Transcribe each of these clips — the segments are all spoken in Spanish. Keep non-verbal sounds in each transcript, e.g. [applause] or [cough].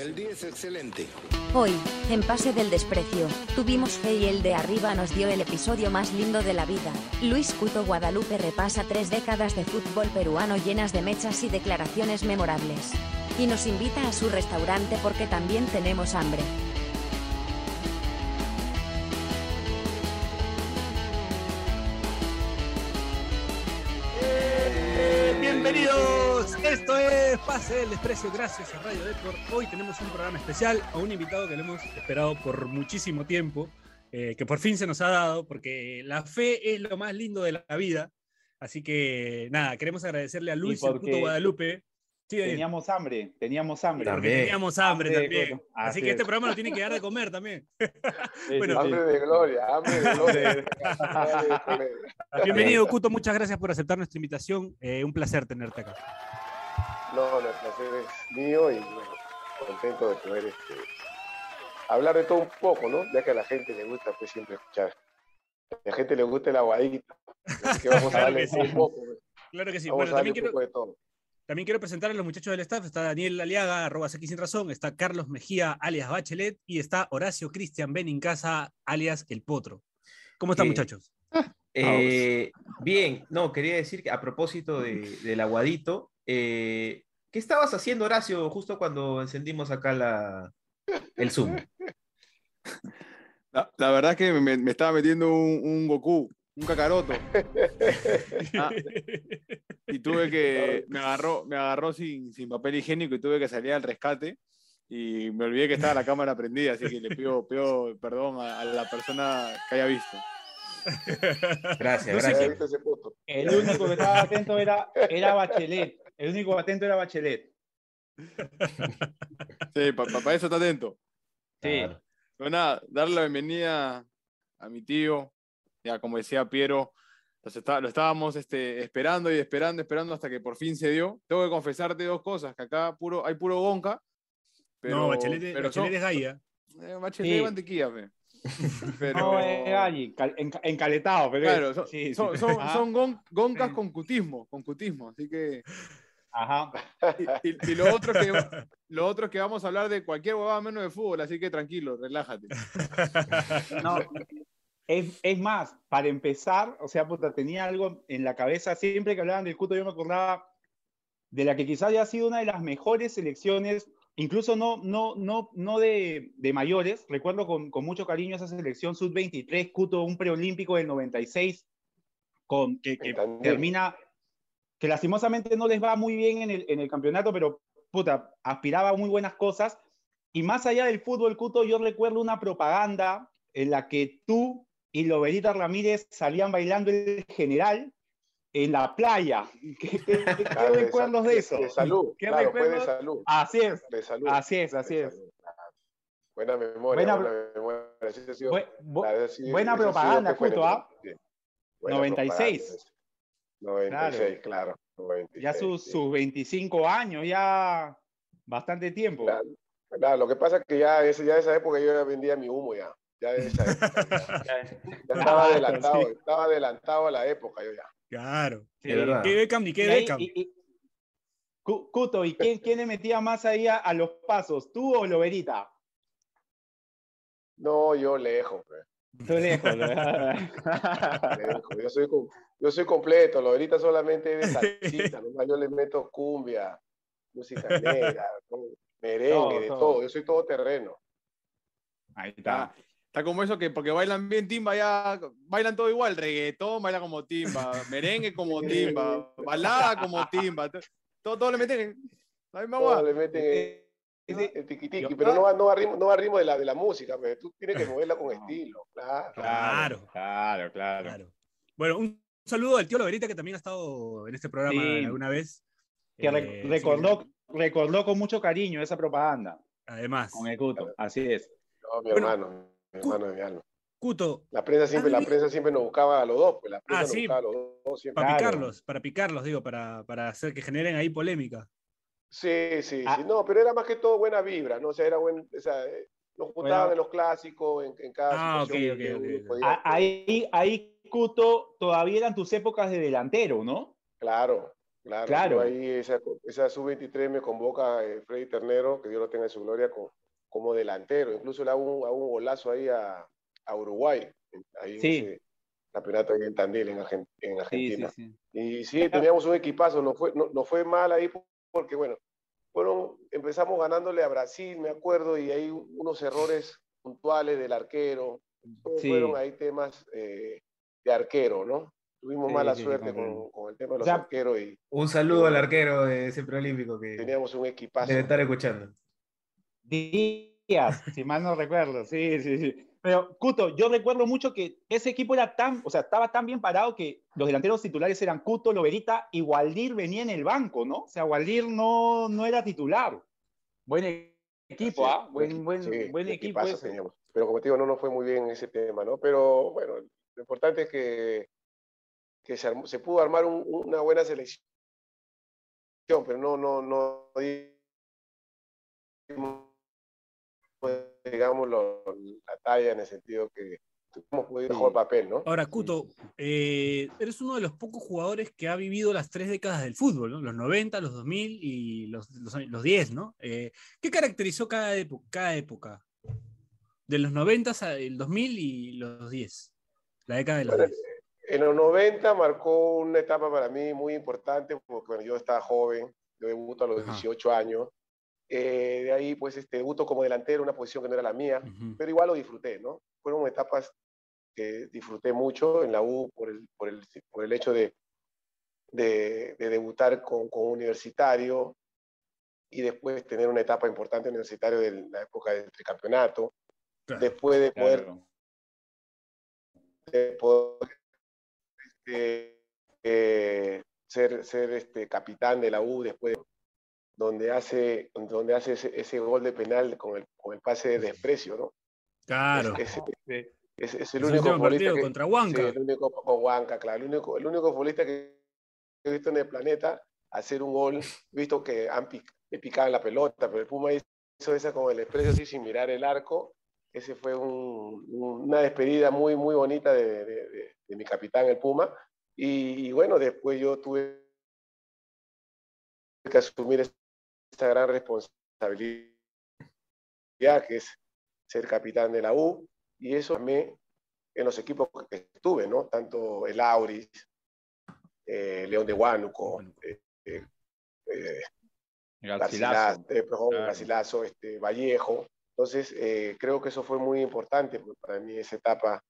El día es excelente. Hoy, en Pase del Desprecio, tuvimos fe y el de arriba nos dio el episodio más lindo de la vida. Luis Cuto Guadalupe repasa tres décadas de fútbol peruano llenas de mechas y declaraciones memorables. Y nos invita a su restaurante porque también tenemos hambre. Pase del Desprecio, gracias a Radio Deport. Hoy tenemos un programa especial a un invitado que lo hemos esperado por muchísimo tiempo, eh, que por fin se nos ha dado, porque la fe es lo más lindo de la vida. Así que nada, queremos agradecerle a Luis el puto Guadalupe. Sí, Teníamos hambre, teníamos hambre. También. teníamos hambre Hambre también. Así Así que este es. programa nos tiene que dar de comer también. Sí, [laughs] Bueno, sí, sí. Hambre de gloria, hambre de gloria. [laughs] Hambre. Bienvenido, Cuto, muchas gracias por aceptar nuestra invitación. Eh, un placer tenerte acá. No, no, el placer es mío y bueno, contento de poder este, hablar de todo un poco, ¿no? Ya que a la gente le gusta pues siempre escuchar. A la gente le gusta el aguadito. Así que vamos a [laughs] Claro darle que de todo sí. un poco. pues. Claro que sí. Vamos Bueno, a darle también un quiero, poco de todo. También quiero presentar a los muchachos del staff. Está Daniel Aliaga, arroba Seki sin razón. Está Carlos Mejía, alias Bachelet. Y está Horacio Cristian Benincasa, alias El Potro. ¿Cómo están, Eh, muchachos? Eh, bien, no, quería decir que a propósito de- del aguadito, eh, ¿qué estabas haciendo, Horacio, justo cuando encendimos acá la, el Zoom? La, la verdad es que me, me estaba metiendo un, un Goku, un Kakaroto. Ah, y tuve que. Me agarró, me agarró sin, sin papel higiénico y tuve que salir al rescate. Y me olvidé que estaba la cámara prendida, así que le pido, pido perdón a, a la persona que haya visto. Gracias, gracias. El único que estaba atento era, era Bachelet. El único atento era Bachelet. [laughs] Sí, para eso está atento. Sí. Pero nada, darle la bienvenida a mi tío. Ya, como decía Piero, los está- lo estábamos este, esperando y esperando, esperando hasta que por fin se dio. Tengo que confesarte dos cosas, que acá puro, hay puro gonca. Pero, no, Bachelet, pero Bachelet son- es Gaia. eh, Bachelet Sí. de mantequilla, fe. [laughs] Pero, No, era allí, cal-. Pero claro, son, sí, sí. son, son- Ajá. son gon- goncas con cutismo, con cutismo. Así que. [laughs] Ajá. Y, y- y lo, otro es que [laughs] lo otro es que vamos a hablar de cualquier huevada menos de fútbol, así que tranquilo, relájate. [laughs] No, es, es más, para empezar, o sea, puta, tenía algo en la cabeza. Siempre que hablaban del Cuto, yo me acordaba de la que quizás haya sido una de las mejores selecciones, incluso no, no, no, no de, de mayores. Recuerdo con, con mucho cariño esa selección sub-23, Cuto, un preolímpico del 96, con, que, termina, que lastimosamente no les va muy bien en el, en el campeonato, pero puta, aspiraba a muy buenas cosas. Y más allá del fútbol, Cuto, yo recuerdo una propaganda en la que tú y Loberita Ramírez salían bailando el general en la playa. [laughs] ¿Qué, qué- qué Claro, [laughs] de recuerdos de eso? De salud, ¿Qué claro, fue de salud. Así es, De salud. así es, de así es. salud. Buena memoria, Buena- buena, memoria. Sido- Bu- bu- sido- buena propaganda, Cuto, ¿ah? sí. Buena 96. propaganda, ese. 96, claro. 96, Ya sus, sí. sus 25 años, ya bastante tiempo. Claro, claro, lo que pasa es que ya, ese, ya esa época yo ya vendía mi humo ya. Ya de esa época. Ya, [laughs] ya estaba Claro, adelantado, sí. estaba adelantado a la época yo ya. Claro. Sí. ¿Qué Beckham ni qué Beckham? Cuto, ¿y quién, quién le metía más ahí a, a los pasos? ¿Tú o Loberita? No, yo lejos, pues, Tú [laughs] lejos. Yo soy, yo soy completo, lo ahorita solamente de salsita, [laughs] nomás yo le meto cumbia, música [laughs] negra, merengue, Todo, de todo. todo. Yo soy todo terreno. Ahí está. Está, como eso que porque bailan bien timba, ya bailan todo igual, reggaetón baila como timba, merengue como timba, balada como timba, to- todo, todo le meten en la misma Todo le meten sí. el tiquitiqui, pero no va, no va a ritmo, no va a ritmo de, la, de la música, pues. tú tienes que [laughs] moverla con estilo, claro. Claro. Claro, claro. Claro. Bueno, un saludo al tío Loberita que también ha estado en este programa Sí. alguna vez. Que Eh, recordó, sí, recordó con mucho cariño esa propaganda además, con el Cuto. Así es. No, mi Bueno, hermano, mi hermano, mi hermano. Cuto, La prensa siempre, la prensa siempre nos buscaba a los dos, pues la prensa Ah, nos sí. buscaba a los dos siempre. para picarlos, para picarlos, digo, para, para hacer que generen ahí polémica. Sí, sí, Ah. sí. No, pero era más que todo buena vibra, ¿no? O sea, era buen, o sea, eh, nos juntaban Bueno. en los clásicos, en, en cada Ah, situación ok, que ok, uno ok. podía- A- Ahí, ahí, Cuto, todavía eran tus épocas de delantero, ¿no? Claro, Claro, Claro. ahí esa, esa sub-23 me convoca eh, Freddy Ternero, que Dios lo tenga en su gloria, co- como, delantero. Incluso le hago un, hago un golazo ahí a, a Uruguay, ahí en Sí. ese campeonato en Tandil, en, Argen- en Sí, sí, Argentina. sí. Y sí, teníamos un equipazo, no fue, no, no fue mal ahí porque, bueno, fueron, empezamos ganándole a Brasil, me acuerdo, y hay unos errores puntuales del arquero. Sí. Fueron ahí temas eh, de arquero, ¿no? Tuvimos Sí, mala sí, suerte con, con el tema de los O sea, arqueros y Un saludo al arquero de ese preolímpico que teníamos un equipazo. debe estar escuchando. Díaz, si mal no recuerdo, sí, sí, sí. Pero, Cuto, yo recuerdo mucho que ese equipo era tan, o sea, estaba tan bien parado que los delanteros titulares eran Cuto, Loberita y Waldir venía en el banco, ¿no? O sea, Waldir no, no era titular. Buen equipo, Sí, ¿ah? Buen, buen, sí, buen equipo. Pero como te digo, no nos fue muy bien ese tema, ¿no? Pero bueno, lo importante es que, que se, armó- se pudo armar un- una buena selección, pero no, no, no digamos, lo- la talla en el sentido que tuvimos podido mejor papel, ¿no? Ahora, Cuto, eh, eres uno de los pocos jugadores que ha vivido las tres décadas del fútbol, ¿no? Los 90, los 2000 y los, los, los 10, ¿no? Eh, ¿Qué caracterizó cada, época, cada época? De los 90 al 2000 y los 10. La década de los Bueno, 10. En los 90 marcó una etapa para mí muy importante, porque bueno, yo estaba joven, yo debuto a los Ajá. 18 años. Eh, de ahí, pues, este, debuto como delantero, una posición que no era la mía, Ujú. pero igual lo disfruté, ¿no? Fueron etapas que disfruté mucho en la U por el, por el, por el hecho de, de, de debutar con, con Universitario y después tener una etapa importante universitario de la época del tricampeonato. Claro. Después de poder Claro. de poder este, eh, ser, ser este, capitán de la U después, donde hace, donde hace ese, ese gol de penal con el, con el pase de desprecio, ¿no? Claro. Es, es- es- es Es el único futbolista partido que, contra Huanca. sí, el único con Huanca, claro, el único, el único futbolista que he visto en el planeta hacer un gol, visto que han pic- le picaban la pelota, pero el Puma hizo esa con el desprecio así sin mirar el arco. Ese fue un- un- una despedida muy, muy bonita de, de- de- de mi capitán, el Puma. Y, y bueno, después yo tuve que asumir esta gran responsabilidad que es ser capitán de la U. Y eso también en los equipos que estuve, ¿no? Tanto el Auris, eh, León de Huánuco, eh, eh, eh, Garcilaso. Garcilaso, este, Vallejo. Entonces, eh, creo que eso fue muy importante pues, para mí, esa etapa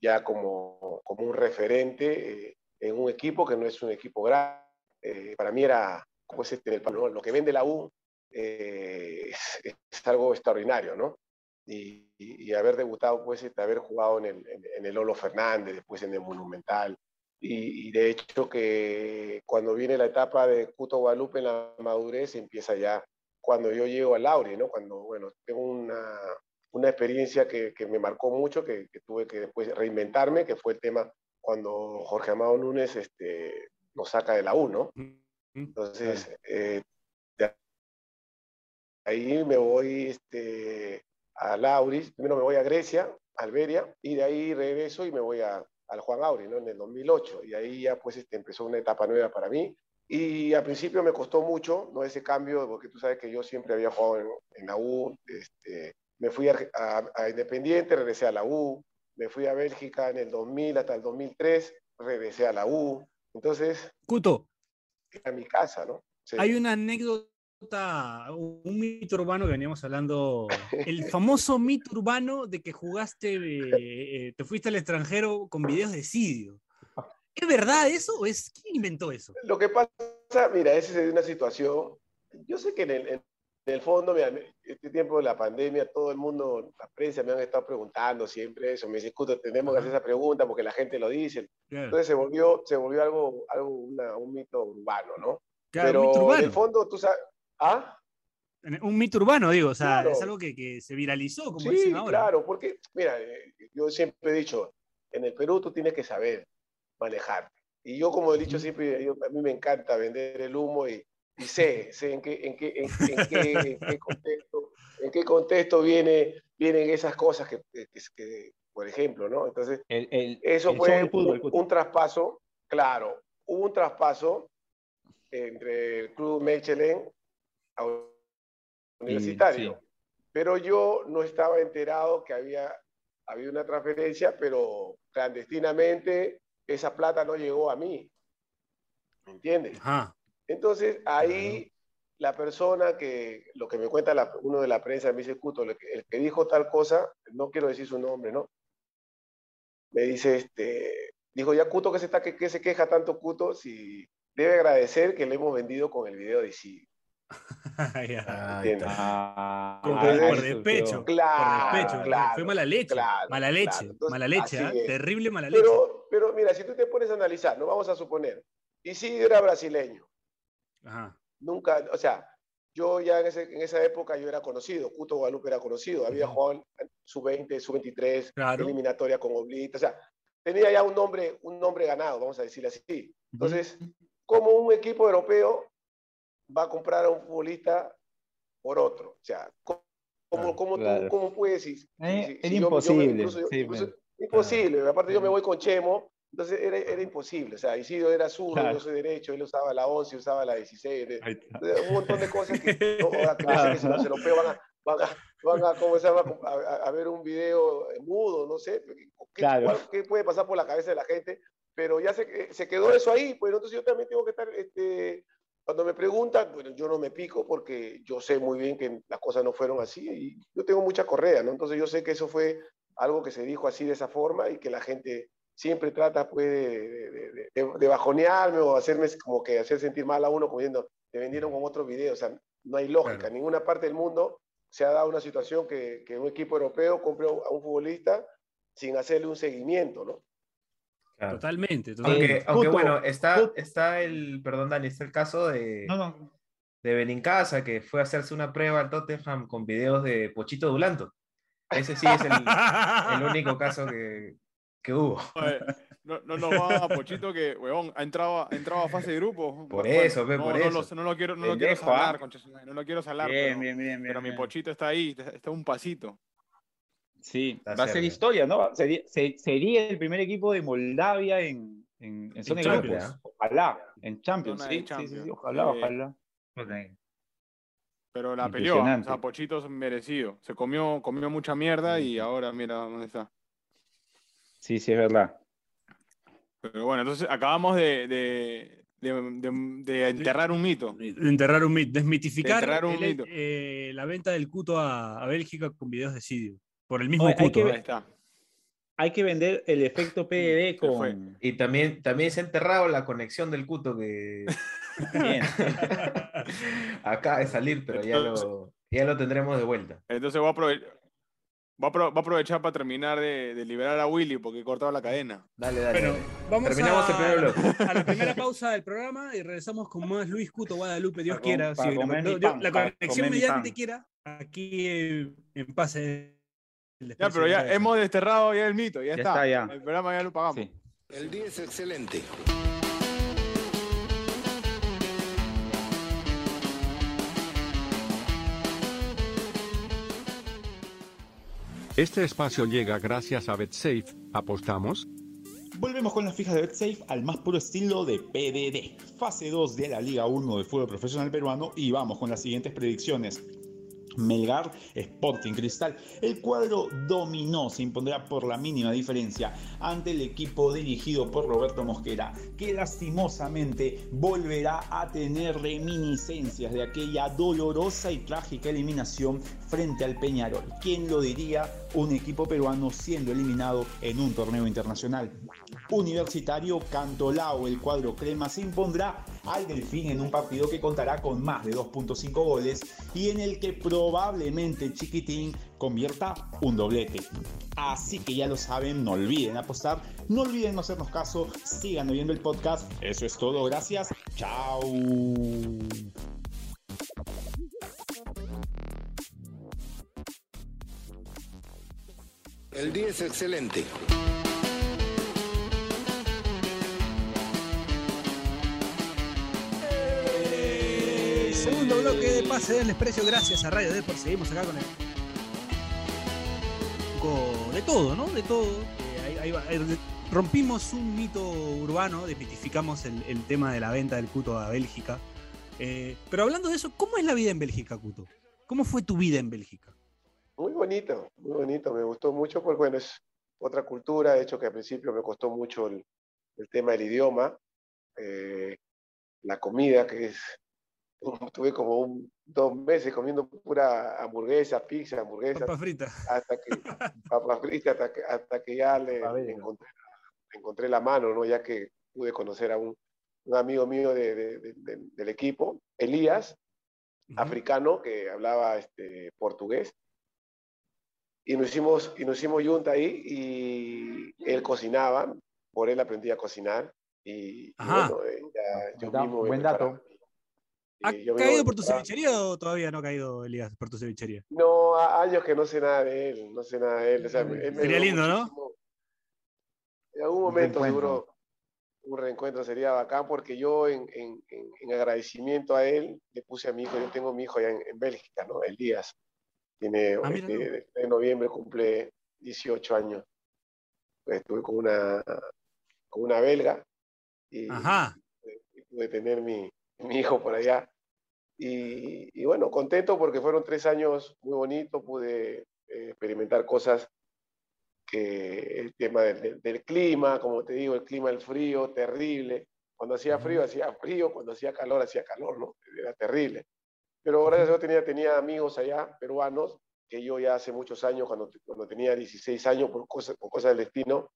ya como, como un referente en un equipo que no es un equipo grande. Para mí era pues, este, el, ¿no? lo que vende la U eh, es, es algo extraordinario, ¿no? Y, y- y haber debutado, pues, este, haber jugado en el, en, en el Fernández, después en el Monumental, y, y de hecho que cuando viene la etapa de Cuto Guadalupe en la madurez, empieza ya cuando yo llego al Lauri, ¿no? Cuando, bueno, tengo una, una experiencia que, que me marcó mucho, que, que tuve que después reinventarme, que fue el tema cuando Jorge Amado Núñez este, nos saca de la U, ¿no? Entonces, eh, de ahí me voy este, a Lauris, primero me voy a Grecia, Alberia, y de ahí regreso y me voy a, al Juan Auri, ¿no? En el 2008, y ahí ya pues este, empezó una etapa nueva para mí, y al principio me costó mucho, ¿no? Ese cambio, porque tú sabes que yo siempre había jugado en, en la U, este, me fui a, a- a Independiente, regresé a la U, me fui a Bélgica en el 2000 hasta el 2003, regresé a la U, entonces Cuto, era mi casa, ¿no? Sí. hay una anécdota, un mito urbano que veníamos hablando, el famoso mito urbano de que jugaste, eh, eh, te fuiste al extranjero con videos de Sidio. ¿Es verdad eso o es quién inventó eso? Lo que pasa, mira, esa es una situación. Yo sé que en el, en el fondo, mira, este tiempo de la pandemia, todo el mundo, la prensa me han estado preguntando siempre eso. Me dicen, tenemos que hacer esa pregunta porque la gente lo dice. Claro, Entonces se volvió, se volvió algo, algo una- un mito urbano, ¿no? claro, Pero un mito en urbano. el fondo, tú sabes. ¿Ah? Un mito urbano, digo, o sea, Claro. es algo que, que se viralizó, como Sí, dicen ahora. claro, porque, mira, eh, yo siempre he dicho, en el Perú tú tienes que saber manejarte. Y yo, como he dicho siempre, yo- a mí me encanta vender el humo y, y sé, sé en qué, en qué, en, en qué, en qué contexto, en qué contexto viene, vienen esas cosas que, que- que- por ejemplo, ¿no? Entonces, El, el, eso el fue fútbol, un, un traspaso, claro, hubo un traspaso entre el Club Mechelen a Universitario. Pero yo no estaba enterado que había habido una transferencia, pero clandestinamente esa plata no llegó a mí. ¿Me entiendes? Entonces ahí la persona que, lo que me cuenta uno de la prensa me dice, Cuto, el que, dijo tal cosa, no quiero decir su nombre, ¿no? Me dice, este, dijo, ya Cuto, que se, está, que, se queja tanto Cuto si debe agradecer que le hemos vendido con el video de sí. [laughs] Ah, por despecho. Claro, Claro, fue mala leche. mala leche. mala leche, ¿ah? terrible mala leche. Pero, pero mira, si tú te pones a analizar, no vamos a suponer, Isidro era brasileño. Ajá. Nunca, o sea, yo ya en, ese, en, esa época yo era conocido, Cuto Guadalupe era conocido, había jugado su 20, su 23, eliminatoria con Oblita, o sea, tenía ya un nombre, un nombre ganado, vamos a decirlo así. Entonces, como un equipo europeo va a comprar a un futbolista por otro? O sea, ¿cómo, cómo, tú, cómo puedes? Eh, era imposible. imposible. Aparte, yo me voy con Chemo, entonces era, era imposible, o sea, Isidro era zurdo, yo soy derecho, él usaba la 11, usaba la 16, un montón de cosas que, [laughs] no, que si los europeos van a, van a, van a, ¿cómo se llama? A, ver un video mudo, no sé, ¿qué, ¿qué, puede pasar por la cabeza de la gente? Pero ya se, se quedó eso ahí, pues entonces yo también tengo que estar, este, cuando me preguntan, bueno, yo no me pico porque yo sé muy bien que las cosas no fueron así y yo tengo mucha correa, ¿no? Entonces yo sé que eso fue algo que se dijo así de esa forma y que la gente siempre trata pues, de, bajonearme o hacerme como que hacer sentir mal a uno como diciendo, te vendieron con otro video. O sea, no hay lógica. En ninguna parte del mundo se ha dado una situación que, un equipo europeo compre a un futbolista sin hacerle un seguimiento, ¿no? Totalmente, Aunque, bueno, está, está el, perdón Dani, está el caso de, de Benincasa, que fue a hacerse una prueba al Tottenham con videos de Pochito Dulanto. Ese sí es el, el único caso que, que hubo. no, no nos va a Pochito que, weón, ha entrado, ha entrado a fase de grupo. Por eso, ve, por eso. no lo quiero, no lo quiero salar, no lo quiero salar. Bien, bien, bien, pero mi Pochito está ahí, está un pasito. Sí, va a ser historia, ¿no? Sería, sería, el primer equipo de Moldavia en, en, en zona de grupos. Ojalá, en Champions. Sí, sí, sí, ojalá, ojalá. Pero la peleó, o sea, Pochito es merecido. Se comió, comió mucha mierda y ahora mira dónde está. Sí, sí, es verdad. Pero bueno, entonces acabamos de, de, enterrar un mito. De enterrar un mito, desmitificar un mito. Eh, la venta del cuto a, Bélgica con videos de Sidio. Por el mismo cuto. Hay que, hay que vender el efecto PDD con. Y también, también se ha enterrado la conexión del cuto que. [laughs] [laughs] Acaba de salir, pero ya lo, ya lo tendremos de vuelta. Entonces voy a aprovechar. Va a, aprovechar para terminar de, liberar a Willy porque he cortado la cadena. Dale, dale. Bueno, vamos Terminamos a, a la primera pausa del programa y regresamos con más Luis Cuto Guadalupe, Dios quiera. si la, conexión mediante quiera, aquí en, pase. Ya, pero ya hemos desterrado ya el mito, ya, está. ya. El programa ya lo pagamos. El día es excelente. Este espacio llega gracias a BetSafe. ¿Apostamos? Volvemos con las fijas de BetSafe al más puro estilo de PDD. Fase 2 de la Liga 1 de fútbol profesional peruano y vamos con las siguientes predicciones. Melgar Sporting Cristal. El cuadro dominó, se impondrá por la mínima diferencia ante el equipo dirigido por Roberto Mosquera, que lastimosamente volverá a tener reminiscencias de aquella dolorosa y trágica eliminación frente al Peñarol. ¿Quién lo diría? Un equipo peruano siendo eliminado en un torneo internacional. Universitario Cantolao, el cuadro crema se impondrá al Delfín en un partido que contará con más de 2.5 goles y en el que probablemente Chiquitín convierta un doblete. Así que ya lo saben, no olviden apostar, no olviden no hacernos caso, sigan oyendo el podcast. Eso es todo, gracias. Chao. El día es excelente. Segundo bloque de pase del desprecio, gracias a Radio Deport. Seguimos acá con el. de todo, ¿no? De todo. Eh, rompimos un mito urbano, desmitificamos el, el tema de la venta del Cuto a Bélgica. Eh, pero hablando de eso, ¿cómo es la vida en Bélgica, Cuto? ¿Cómo fue tu vida en Bélgica? Muy bonito, muy bonito. Me gustó mucho porque, bueno, es otra cultura. De hecho, que al principio me costó mucho el, el tema del idioma. Eh, la comida, que es. Tuve como un, dos meses comiendo pura hamburguesa, pizza, hamburguesa. Papa frita. Hasta que, [laughs] papa frita, hasta que, hasta que ya le, le encontré, le encontré la mano, ¿no? Ya que pude conocer a un, un amigo mío de, de, de, del equipo, Elías, uh -huh. africano, que hablaba este, portugués. Y nos hicimos, y nos hicimos junta ahí y él cocinaba, por él aprendí a cocinar. Y, y bueno, ya, yo mismo buen dato. ¿Ha caído por tu cevichería o todavía no ha caído, Elías, por tu cevichería? No, años que no sé nada de él, no sé nada de él. O sea, él Sería lindo, ¿no? En algún momento seguro un reencuentro sería bacán porque yo en, en, en, agradecimiento a él le puse a mi hijo, yo tengo mi hijo allá en, en Bélgica, ¿no? Elías. Tiene, ah, este, en noviembre cumple 18 años. Pues estuve con una, con una belga y, y pude tener mi, mi, hijo por allá. Y, y, bueno, contento porque fueron tres años muy bonitos, pude eh, experimentar cosas que el tema del, del, clima, como te digo, el clima del frío, terrible. Cuando hacía frío, hacía frío, cuando hacía calor, hacía calor, ¿no? Era terrible. Pero gracias a Dios tenía, tenía amigos allá, peruanos, que yo ya hace muchos años, cuando, cuando tenía 16 años, por cosas, por cosas del destino,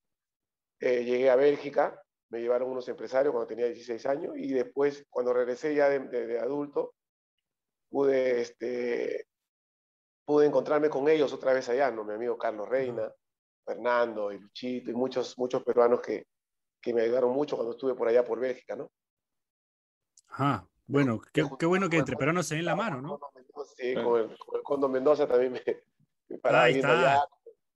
eh, llegué a Bélgica, me llevaron unos empresarios cuando tenía 16 años, y después, cuando regresé ya de, de, de adulto, pude, este, pude encontrarme con ellos otra vez allá, ¿no? Mi amigo Carlos Reina, Fernando y Luchito y muchos, muchos peruanos que, que me ayudaron mucho cuando estuve por allá por Bélgica, ¿no? Ajá, bueno, qué, qué bueno que entre peruanos se den la mano, ¿no? Sí, con el, con el Condo Mendoza también me, me paraba Ahí está. allá.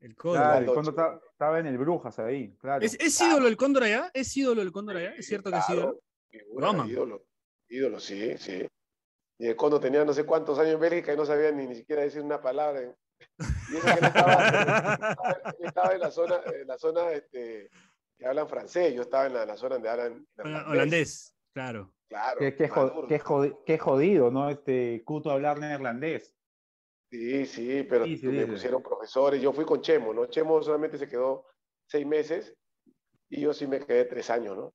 El Cóndor. Claro, el Cóndor estaba en el Brujas ahí, claro. ¿Es, ¿Es, ídolo el Cóndor allá? ¿Es ídolo el Cóndor allá? ¿Es cierto claro, que es ídolo? Figura, ídolo, ídolo, sí, sí. Y el Cóndor tenía no sé cuántos años en Bélgica y no sabía ni, ni siquiera decir una palabra. En... Y eso que él estaba, [laughs] él estaba en la zona, en la zona este, que hablan francés, yo estaba en la, la zona donde hablan holandés. holandés. Claro. Claro. Qué, qué, jod qué, jodido, qué, jodido, ¿no? Este Cuto hablar neerlandés. Sí, sí, pero sí, sí, me pusieron profesores. Yo fui con Chemo, ¿no? Chemo solamente se quedó seis meses y yo sí me quedé tres años, ¿no?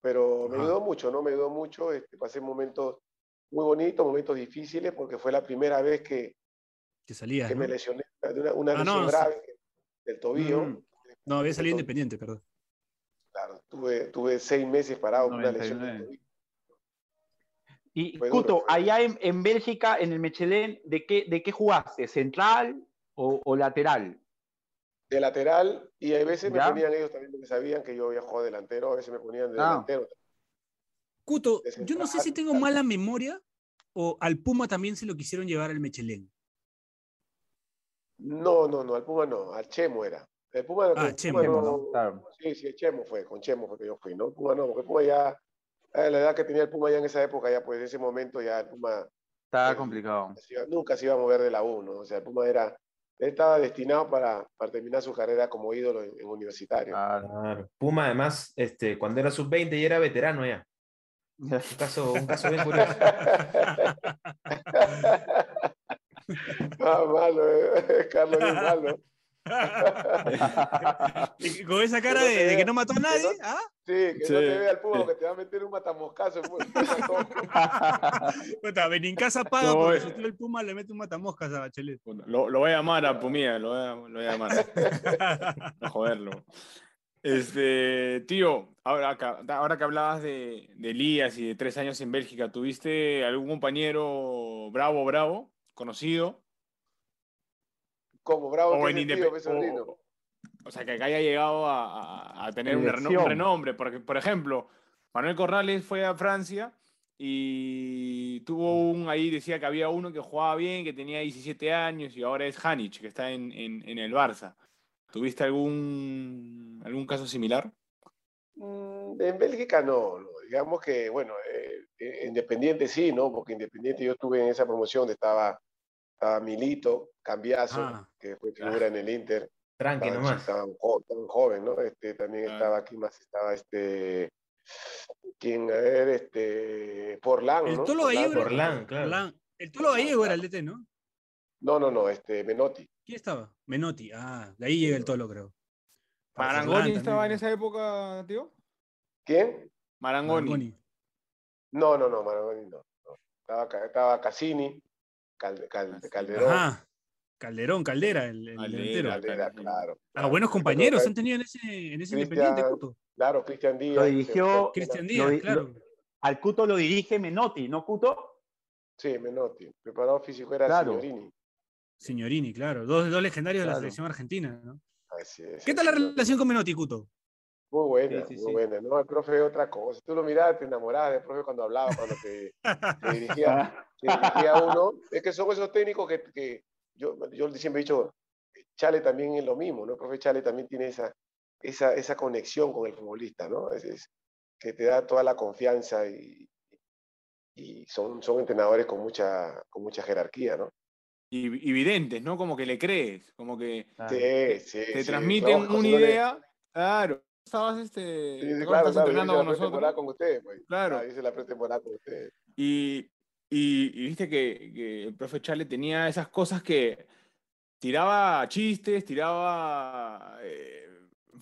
Pero me ayudó mucho, ¿no? Me ayudó mucho. Este, pasé momentos muy bonitos, momentos difíciles, porque fue la primera vez que, que, salías, que ¿no? me lesioné de una, una ah, lesión no, grave del tobillo. Mm. No, había salido independiente, perdón. Claro, tuve, tuve seis meses parado con una lesión del tobillo. Y Cuto, allá en, en, Bélgica, en el Mechelen, ¿de qué, de qué jugaste? ¿Central o, o lateral? De lateral, y a veces ¿Ya? me ponían ellos también porque sabían que yo había jugado delantero, a veces me ponían de ah. delantero. Cuto, de yo no sé si tengo mala memoria o al Puma también se lo quisieron llevar al Mechelen. No, no, no, al Puma no, al Chemo era. El Puma, ah, el Chemo, Puma no, claro. Sí, sí, el Chemo fue, con Chemo fue que yo fui, ¿no? El Puma no, porque el Puma ya a la edad que tenía el Puma ya en esa época, ya pues en ese momento ya el Puma... Estaba eh, complicado. Nunca se iba a mover de la U, ¿no? O sea, el Puma era... Él estaba destinado para, para terminar su carrera como ídolo en, en universitario. Claro. Puma, además, este, cuando era sub-20 ya era veterano ya. Un caso, un caso bien curioso. [laughs] ah, malo, eh. [laughs] Carlos, bien malo. Con esa cara no de, de, que no mató a nadie. Que no, ¿ah? Sí, que sí. no te vea el público que te va a meter un matamoscazo. [laughs] Puta, Benincasa paga no, porque su el Puma le mete un matamoscas a Bachelet. Lo, lo, voy a llamar a Pumía, lo voy a, lo voy a llamar. [laughs] a joderlo. Este, tío, ahora que, ahora que hablabas de, de Elías y de tres años en Bélgica, ¿tuviste algún compañero bravo, bravo, conocido? Como bravo o, en sentido, o, o, sea, que haya llegado a, a, a tener un, un, renombre. Porque, por ejemplo, Manuel Corrales fue a Francia y tuvo un, ahí decía que había uno que jugaba bien, que tenía 17 años y ahora es Hanich, que está en, en, en el Barça. ¿Tuviste algún, algún caso similar? Mm, en Bélgica no, no, digamos que, bueno, eh, Independiente sí, ¿no? Porque Independiente yo estuve en esa promoción donde estaba, estaba Milito, Cambiazo, ah, que fue figura ah, en el Inter. Tranqui Estaba, nomás. estaba un jo- tan joven, ¿no? Este, también Claro. estaba aquí más, estaba este, ¿quién? A ver, este, Forlán, El ¿no? Tolo Gallego. era- claro. Forlán. El Tolo Gallego era el DT, ¿no? No, no, no, este, Menotti. ¿Quién estaba? Menotti. Ah, de ahí llega el Tolo, creo. ¿Marangoni estaba en esa época, tío? ¿Quién? Marangoni. Marangoni. No, no, no, Marangoni no. no. Estaba, estaba Cassini, Cal- Cal- Calderón, Ajá. Calderón, Caldera, el, el Caldera, delantero. Caldera, Caldera. claro. Ah, claro. buenos compañeros que- han tenido en ese, en ese Cristian- Independiente, Cuto. Claro, Cristian Díaz. Lo dirigió- Cristian Díaz, claro. Al Cuto lo dirige Menotti, ¿no, Cuto? Sí, Menotti. Preparador físico era Claro. Signorini. Signorini, claro. Dos, dos legendarios de la Claro. selección argentina, ¿no? Así es, ¿Qué tal la relación con Menotti, Cuto? Muy buena, Sí, sí, muy sí. buena. No, el profe es otra cosa. Tú lo mirabas, te enamorabas del profe cuando hablaba, cuando te, te dirigía, [laughs] te dirigía a uno. Es que son esos técnicos que, que yo, yo siempre he dicho, Chale también es lo mismo, ¿no? El profe Chale también tiene esa, esa, esa conexión con el futbolista, ¿no? Es, es- que te da toda la confianza y, y son, son entrenadores con mucha, con mucha jerarquía, ¿no? Y, y videntes, ¿no? Como que le crees, como que Sí, sí. te sí, transmiten lógico, una idea. Claro. Estabas este. Sí, ¿te sí, claro, claro, entrenando con nosotros. con ustedes, pues. Claro. Ah, hice la pretemporada con ustedes. Y, y- y viste que, que el profe Chale tenía esas cosas que tiraba chistes, tiraba eh,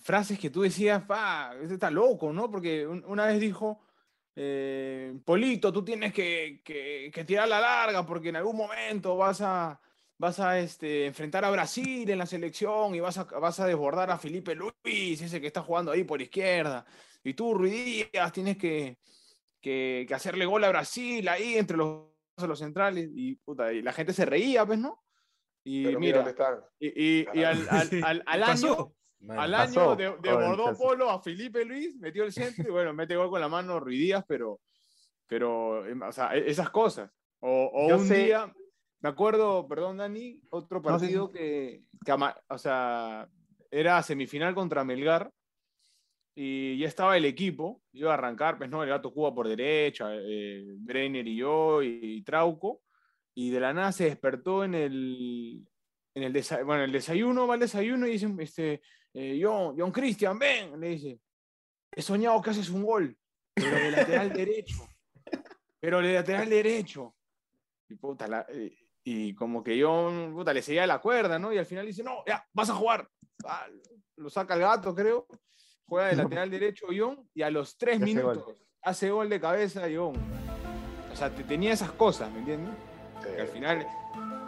frases que tú decías, pa, este está loco, ¿no? Porque un- una vez dijo, eh, Polito, tú tienes que, que, que tirar la larga porque en algún momento vas a, vas a este, enfrentar a Brasil en la selección y vas a, vas a desbordar a Felipe Luis, ese que está jugando ahí por izquierda. Y tú, Ruiz Díaz, tienes que, que, que hacerle gol a Brasil ahí entre los, los centrales. Y, puta, y la gente se reía, pues, ¿no? Y Pero mira mira, dónde están. y, y- y al, al, [laughs] al, al año, al año de, pasó. Polo a Felipe Luis, metió el centro y bueno, mete gol con la mano Ruiz Díaz, pero, pero em, o sea, e- esas cosas. O, un sé- día, me acuerdo, perdón Dani, otro No, sí, partido que, o sea, era semifinal contra Melgar y ya estaba el equipo, iba a arrancar, pues no, el gato Cuba por derecha, eh, Brenner y yo y, Trauco, y de la nada se despertó en el, en el, desa- bueno, el desayuno, va al desayuno y dice, este, eh, John, John Christian, ven, le dice, he soñado que haces un gol, pero de lateral [laughs] derecho, pero de lateral derecho. Y, puta, la- eh, y como que yo, puta, le seguía la cuerda, ¿no? Y al final dice, no, ya, vas a jugar. Ah, lo saca el gato, creo. Juega de lateral [laughs] derecho John y a los tres gol. minutos hace gol de cabeza John. O sea, te- tenía esas cosas, ¿me entiendes? Que al Sí. final,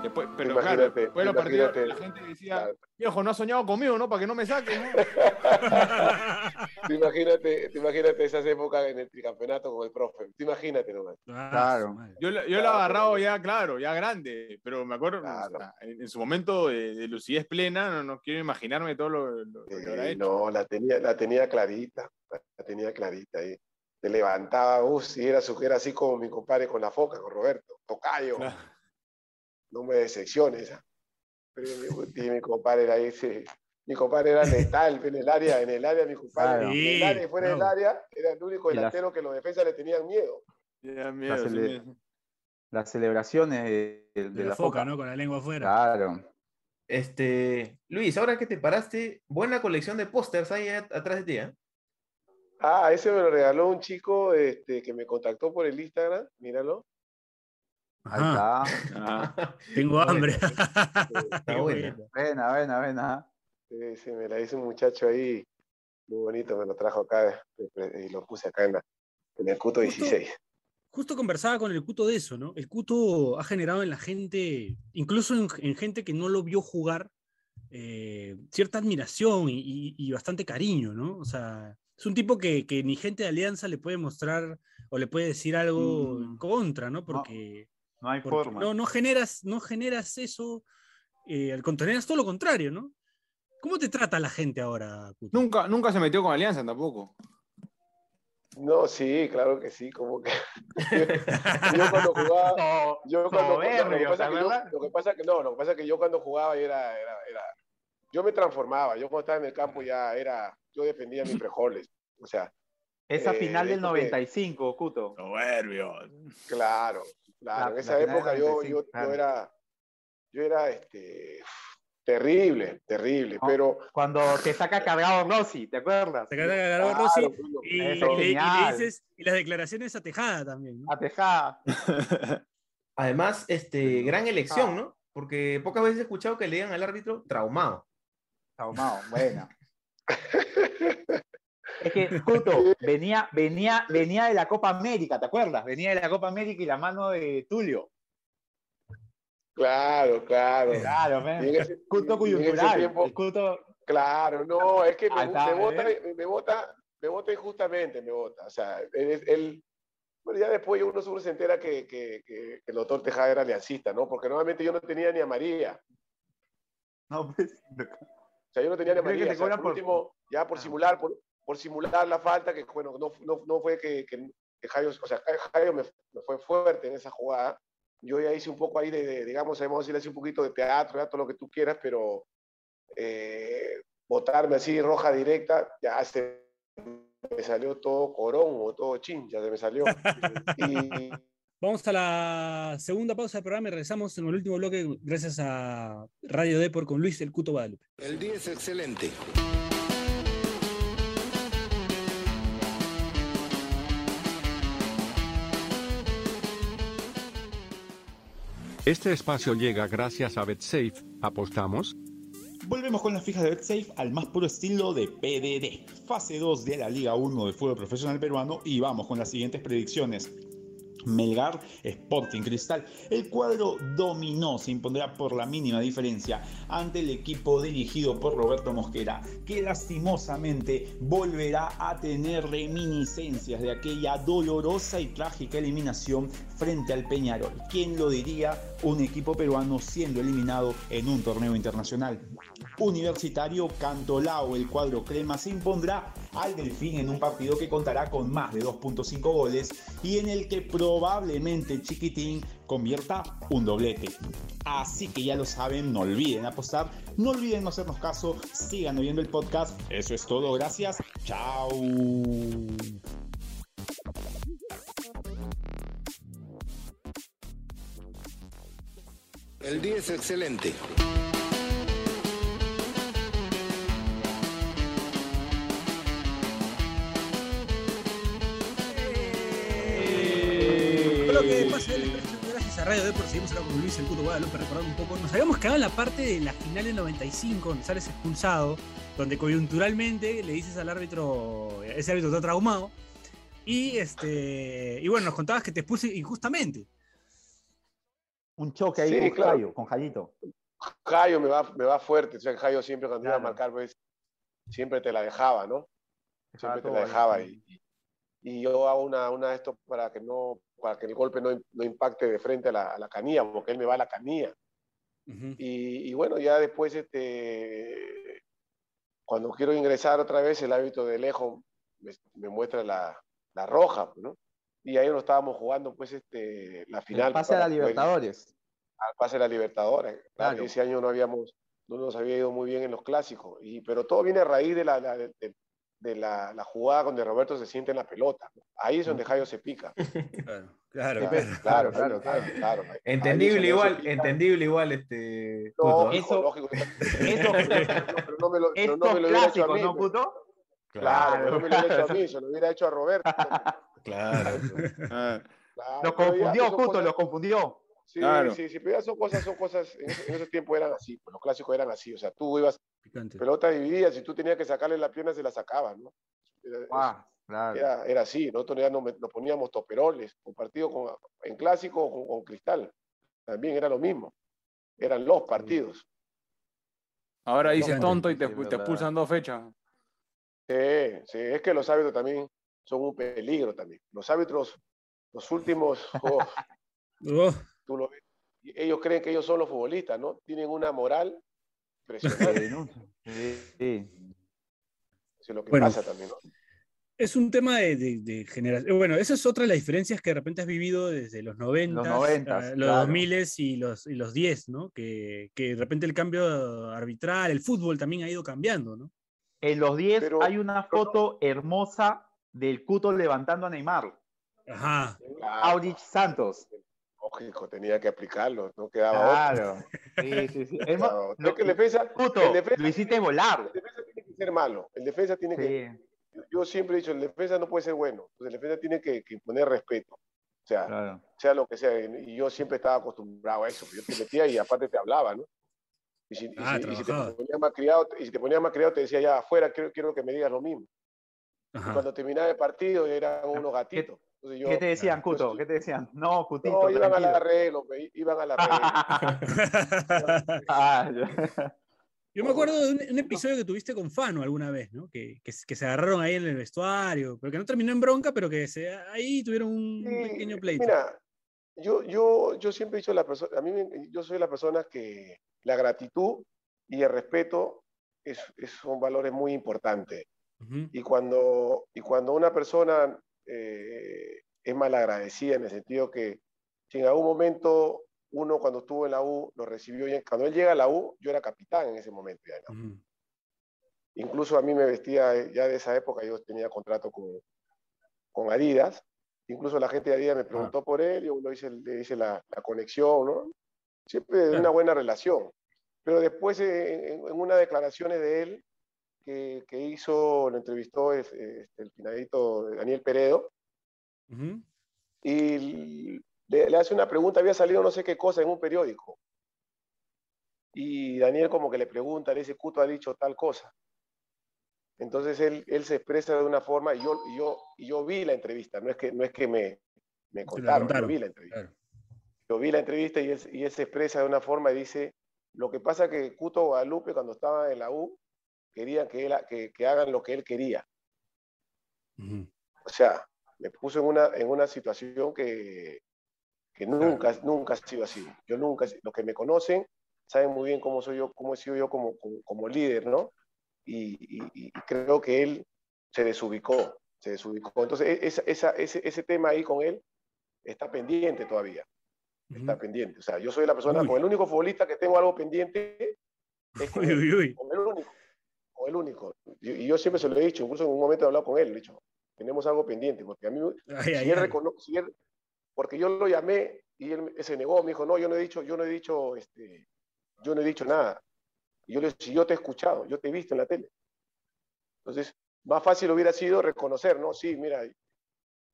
después, pero Imagínate, claro, después de los partidos la gente decía, Claro. viejo, no has soñado conmigo, ¿no? Para que no me saques, ¿no? [laughs] Imagínate, imagínate esas épocas en el tricampeonato con el profe. Imagínate nomás. Ah, Claro. Yo, la- yo lo he agarrado ya, claro, ya grande, pero me acuerdo, Claro. en, en su momento de, de lucidez plena, no, no quiero imaginarme todo lo, lo- lo que habrá hecho. no, la tenía, la tenía clarita. La tenía clarita ahí. Te levantaba, uff, si era, su- era así como mi compadre con la foca, con Roberto. Tocayo. No me decepciones. ah. Pero mi, compadre era ese. Mi compadre era letal en el área, en el área, mi compadre. Claro. En el área y fuera del área, era el único delantero que los defensas le tenían miedo. Miedo, La sí, cele- miedo. Las celebraciones de, de- De de la foca, ¿no? Con la lengua afuera. Claro. Este, Luis, ahora que te paraste, buena colección de pósters ahí at- atrás de ti, ¿eh? Ah, ese me lo regaló un chico este, que me contactó por el Instagram, míralo. Ahí Ajá, [laughs] está. Ah, tengo hambre. [laughs] Está buena. bueno. Buena, buena, buena. Sí, sí, me la hizo un muchacho ahí, muy bonito, me lo trajo acá y lo puse acá en, la, en el Cuto Justo- 16. Justo conversaba con el Cuto de eso, ¿no? El Cuto ha generado en la gente, incluso en, en gente que no lo vio jugar, eh, cierta admiración y, y- y bastante cariño, ¿no? O sea, es un tipo que, que ni gente de Alianza le puede mostrar o le puede decir algo en Mm. contra, ¿no? Porque, No hay porque forma. no, no, generas, no generas eso, eh, al contrario, es todo lo contrario, ¿no? ¿Cómo te trata la gente ahora, Cuto? nunca, nunca se metió con Alianza tampoco. No, sí, claro que sí, como que [laughs] yo cuando jugaba, [laughs] yo cuando, no, lo, que pasa lo que pasa que no, lo que pasa es que yo cuando jugaba era, era, era, yo me transformaba, yo cuando estaba en el campo ya era, yo defendía mis frijoles, o sea, Esa Eh, final del esto que- 95, Cuto. Soberbio. claro, claro, La- en esa época yo, 95, yo, yo era, yo era este, Terrible, terrible, pero... Cuando te saca cargado Rossi, ¿te acuerdas? Te saca cargado Claro, Rossi y, y le- y le genial. dices, y las declaraciones a Tejada también. ¿no? A Tejada. [laughs] Además, este, gran elección, ¿no? Porque pocas veces he escuchado que le digan al árbitro traumado. Traumado, buena. [laughs] Es que, Cuto, venía, venía, venía de la Copa América, ¿te acuerdas? Venía de la Copa América y la mano de Tulio. Claro, claro. Claro, en ese- Culto coyuntural. tiempo- el culto- Claro, no, es que me, está, me ¿eh? me vota, me vota injustamente, me vota. O sea, él, bueno, ya después uno seguro se entera que, que- que el doctor Tejada era aliancista, ¿no? Porque normalmente yo no tenía ni a María. No, pues, O sea, yo no tenía ni a María. O sea, por por- último, ya por Ah. simular, por, por simular la falta, que bueno, no, no, no fue que, que, que Jairo, o sea, Jairo me, me fue fuerte en esa jugada. Yo ya hice un poco ahí de, de, digamos, vamos a decirle así un poquito de teatro, ya todo lo que tú quieras, pero eh, botarme así roja directa, ya se me salió todo corón o todo chincha, se me salió. [laughs] Y, Vamos a la segunda pausa del programa y regresamos en el último bloque gracias a Radio Depor con Luis El Cuto Guadalupe. El día es excelente. Este espacio llega gracias a BetSafe. ¿Apostamos? Volvemos con las fijas de BetSafe al más puro estilo de PDD. Fase 2 de la Liga 1 de Fútbol Profesional Peruano y vamos con las siguientes predicciones. Melgar Sporting Cristal. El cuadro dominó, se impondrá por la mínima diferencia ante el equipo dirigido por Roberto Mosquera, que lastimosamente volverá a tener reminiscencias de aquella dolorosa y trágica eliminación frente al Peñarol. ¿Quién lo diría? Un equipo peruano siendo eliminado en un torneo internacional. Universitario Cantolao, el cuadro crema se impondrá al Delfín en un partido que contará con más de 2.5 goles y en el que probablemente Chiquitín convierta un doblete. Así que ya lo saben, no olviden apostar, no olviden no hacernos caso, sigan oyendo el podcast. Eso es todo, gracias. Chao. El día es excelente. Que del Expreso, gracias a Radio Depor, seguimos acá con Luis El Cuto Guadalupe recordando un poco. Nos habíamos quedado en la parte de la final del 95, donde sales expulsado, donde coyunturalmente le dices al árbitro, ese árbitro está traumado, y este y bueno, nos contabas que te expulse injustamente. Un choque ahí Sí, con claro. Jayo, con Jayito. Jayo me va, me va fuerte. O sea, Jayo siempre cuando iba a Claro. marcar, pues, siempre te la dejaba, ¿no? Siempre te la ahí, dejaba. sí. Y, y yo hago una, una de esto para que no, para que el golpe no, no impacte de frente a la, a la canilla, porque él me va a la canilla. Y, y bueno, ya después, este, cuando quiero ingresar otra vez, el árbitro de lejos me, me muestra la, la roja, ¿no? Y ahí nos estábamos jugando, pues, este, la final. El pase a la poder- Libertadores. al pase de la Libertadores. Claro, Claro. Ese año no habíamos, no nos había ido muy bien en los clásicos. Y, pero todo viene a raíz de la, la- de, de la, la jugada donde Roberto se siente en la pelota. Ahí es donde Jairo se pica. Claro, claro, Sí, claro. claro, claro, claro, claro. Entendible igual, entendible igual, este. No, ¿eh? lógico, Eso- lógico. Eso- pero no me lo, pero no me lo hubiera hecho a mí. ¿no, pues. puto? Claro, pero no me lo hubiera hecho a claro. mí, se lo hubiera hecho a Roberto. Claro. Ah, Claro, Los pero ya confundió, cosas- los confundió. Sí, Claro. sí, sí, pero ya son cosas, son cosas, en, ese- en esos tiempos eran así, pues, los clásicos eran así, o sea, tú ibas Picante. pelota dividida, si tú tenías que sacarle la pierna, se la sacabas, ¿no? Era, Ah, claro. era, era así, nosotros ya nos, poníamos toperoles, un partido con, en clásico o con, con cristal, también era lo mismo, eran los partidos. ahora dices tonto y te, Sí, te verdad. expulsan dos fechas. Sí, sí, es que los árbitros también son un peligro también. Los árbitros, los últimos, [laughs] oh, Oh, tú lo ves, y ellos creen que ellos son los futbolistas, ¿no? Tienen una moral impresionante, Sí. Sí, eso es lo que Bueno. pasa también, ¿no? es un tema de, de, de generación. Bueno, esa es otra de las diferencias que de repente has vivido desde los 90, Los 90s, los claro. 2000 y los, y los 10, ¿no? Que, que de repente el cambio arbitral, el fútbol también ha ido cambiando, ¿no? En los 10 Pero- hay una foto hermosa del Cuto levantando a Neymar. Ajá. Claro. Aurich Santos. Lógico, tenía que aplicarlo, no quedaba Claro. Sí, sí, sí. [laughs] Es No, lo- es que el defensa, Puto, el defensa- lo hiciste volar. el defensa tiene que ser malo. El defensa tiene que. Yo siempre he dicho, el defensa no puede ser bueno. Entonces, el defensa tiene que, que imponer respeto. O sea, claro. sea lo que sea. Y yo siempre estaba acostumbrado a eso. Yo te metía y aparte te hablaba, ¿no? Y si, y Ah, si- y si te ponías más criado, y si te ponías más criado, te decía ya afuera, quiero, quiero que me digas lo mismo. Y cuando terminaba el partido eran unos gatitos. Entonces yo, ¿Qué te decían, Cuto? ¿Qué te decían? No, Cutito, No, iban al tranquilo. arreglo, pe, iban al arreglo. [laughs] Yo me acuerdo de un, un episodio que tuviste con Fano alguna vez, ¿no? Que, que, se- que se agarraron ahí en el vestuario, pero que no terminó en bronca, pero que se, ahí tuvieron un Sí, pequeño pleito. Mira, yo, yo, yo siempre he dicho a la persona, a mí me- yo soy la persona que la gratitud y el respeto es, es- son valores muy importantes. Y cuando, y cuando una persona eh, es malagradecida en el sentido que si en algún momento uno cuando estuvo en la U lo recibió, y cuando él llega a la U, yo era capitán en ese momento ya, ¿no? Ujú. Incluso a mí me vestía, ya de esa época yo tenía contrato con, con Adidas. Incluso la gente de Adidas me preguntó por él, yo lo hice, le hice la, la conexión, ¿no? Siempre de una buena relación. Pero después, eh, en, en unas declaraciones de él que, que hizo, lo entrevistó es- este, el finadito Daniel Peredo, Ujú. y le, le hace una pregunta, había salido no sé qué cosa en un periódico. Y Daniel como que le pregunta, le dice, Cuto ha dicho tal cosa. Entonces él, él se expresa de una forma y yo, yo, yo vi la entrevista, no es que, no es que me, me contaron, yo vi la entrevista. claro. Yo vi la entrevista y él, y él se expresa de una forma y dice, lo que pasa que Cuto Guadalupe cuando estaba en la U quería que, él, que, que hagan lo que él quería. Ujú. O sea, me puso en una, en una situación que, que nunca, nunca ha sido así. Yo nunca, los que me conocen saben muy bien cómo soy yo, cómo he sido yo como, como, como líder, ¿no? Y, y- y creo que él se desubicó, se desubicó. Entonces, e- esa, esa- ese, ese tema ahí con él está pendiente todavía, está Ujú. pendiente. O sea, yo soy la persona, Uy. con el único futbolista que tengo algo pendiente es con uy, uy. con el único, el único. Y, y yo siempre se lo he dicho, incluso en un momento he hablado con él, le he dicho, tenemos algo pendiente, porque a mí, Ay, si ay, él ay. si él- porque yo lo llamé y él, se negó, me dijo, no, yo no he dicho, yo no he dicho, este, yo no he dicho nada. Y yo le dije, si yo te he escuchado, yo te he visto en la tele. Entonces, más fácil hubiera sido reconocer, ¿no? Sí, mira,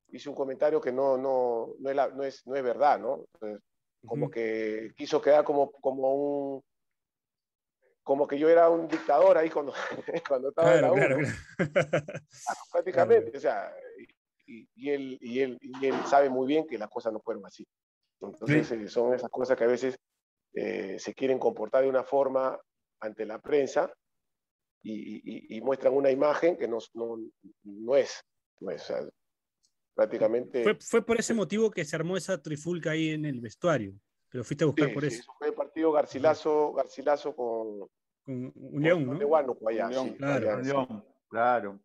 hice un comentario que no, no, no, es, la- no, es, no es verdad, ¿no? Entonces, como que quiso quedar como, como un como que yo era un dictador ahí cuando, [laughs] cuando estaba en la Claro, U, claro, claro. prácticamente, o sea, y, y él, y, él, y él sabe muy bien que las cosas no fueron así. Entonces eh, son esas cosas que a veces eh, se quieren comportar de una forma ante la prensa y, muestran una imagen que no, no, no es, no es, o sea, prácticamente... Fue, fue por ese motivo que se armó esa trifulca ahí en el vestuario. Pero fuiste a buscar Sí, por sí, eso. eso fue partido Garcilaso, Garcilaso con, Con un león, con ¿no? de Huánuco allá, Con León, sí, claro. allá, sí. León, claro.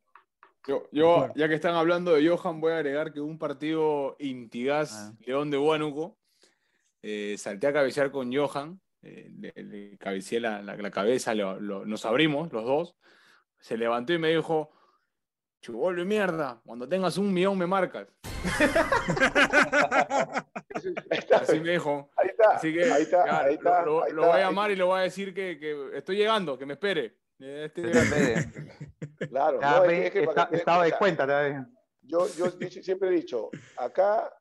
Yo, yo, ya que están hablando de Johan, voy a agregar que un partido Intigas Ah. León de Huánuco, eh, salté a cabecear con Johan, eh, le, le cabeceé la, la- la cabeza, lo- lo- nos abrimos los dos, se levantó y me dijo, chubolo de mierda, cuando tengas un millón me marcas. [laughs] Ahí está, Así me dijo. ahí está, Así que ahí está, claro, ahí está, lo, ahí lo está, voy a ahí- llamar y le voy a decir que, que estoy llegando, que me espere. Eh, estoy Se llegando. te- Claro, no, es que- es que para está- que estaba de cuenta. Yo, yo siempre he dicho, acá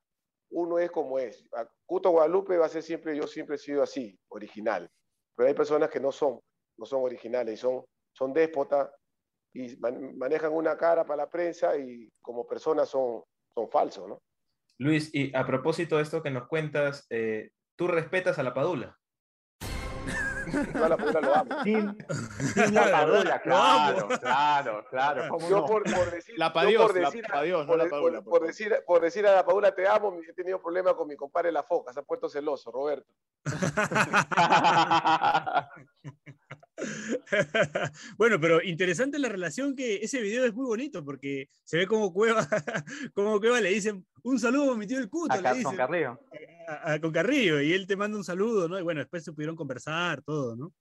uno es como es. A Cuto Guadalupe va a ser siempre, yo siempre he sido así, original. Pero hay personas que no son, no son originales, y son, son déspotas y man- manejan una cara para la prensa y como personas son, son falsos, ¿no? Luis, y a propósito de esto que nos cuentas, eh, ¿tú respetas a la Padula? La prensa lo ama. Sin, sin la [laughs] padula, claro, claro, claro. ¿cómo Yo no? por, por decir, La yo por Padios, no la Padula, decir, por decir a la Padula te amo, he tenido problemas con mi compadre La Foca, se ha puesto celoso, Roberto. [laughs] [laughs] bueno, pero interesante la relación que ese video es muy bonito porque se ve como Cueva, [laughs] como Cueva le dicen un saludo a mi tío el Cuto, A le con Carrillo. a- a- con Carrillo, y él te manda un saludo, ¿no? Y bueno, después se pudieron conversar, todo, ¿no?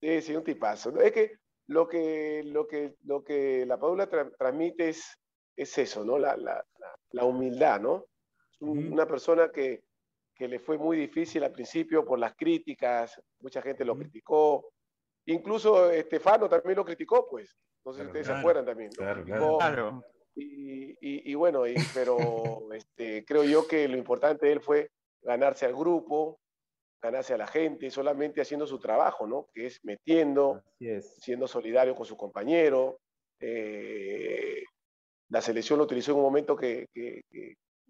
Sí, sí, un tipazo. ¿no? Es que lo que, lo que, lo que la Padula tra- transmite es, es eso, ¿no? La, la, la- la humildad, ¿no? Es un- Ujú. Una persona que, que le fue muy difícil al principio por las críticas, mucha gente lo criticó, incluso Estefano también lo criticó, pues, no sé si ustedes se acuerdan también. Claro, claro. Y, y, bueno, pero [laughs] este, creo yo que lo importante de él fue ganarse al grupo, ganarse a la gente, solamente haciendo su trabajo, ¿no? Que es metiendo, siendo solidario con su compañero. Eh, la selección lo utilizó en un momento que, que,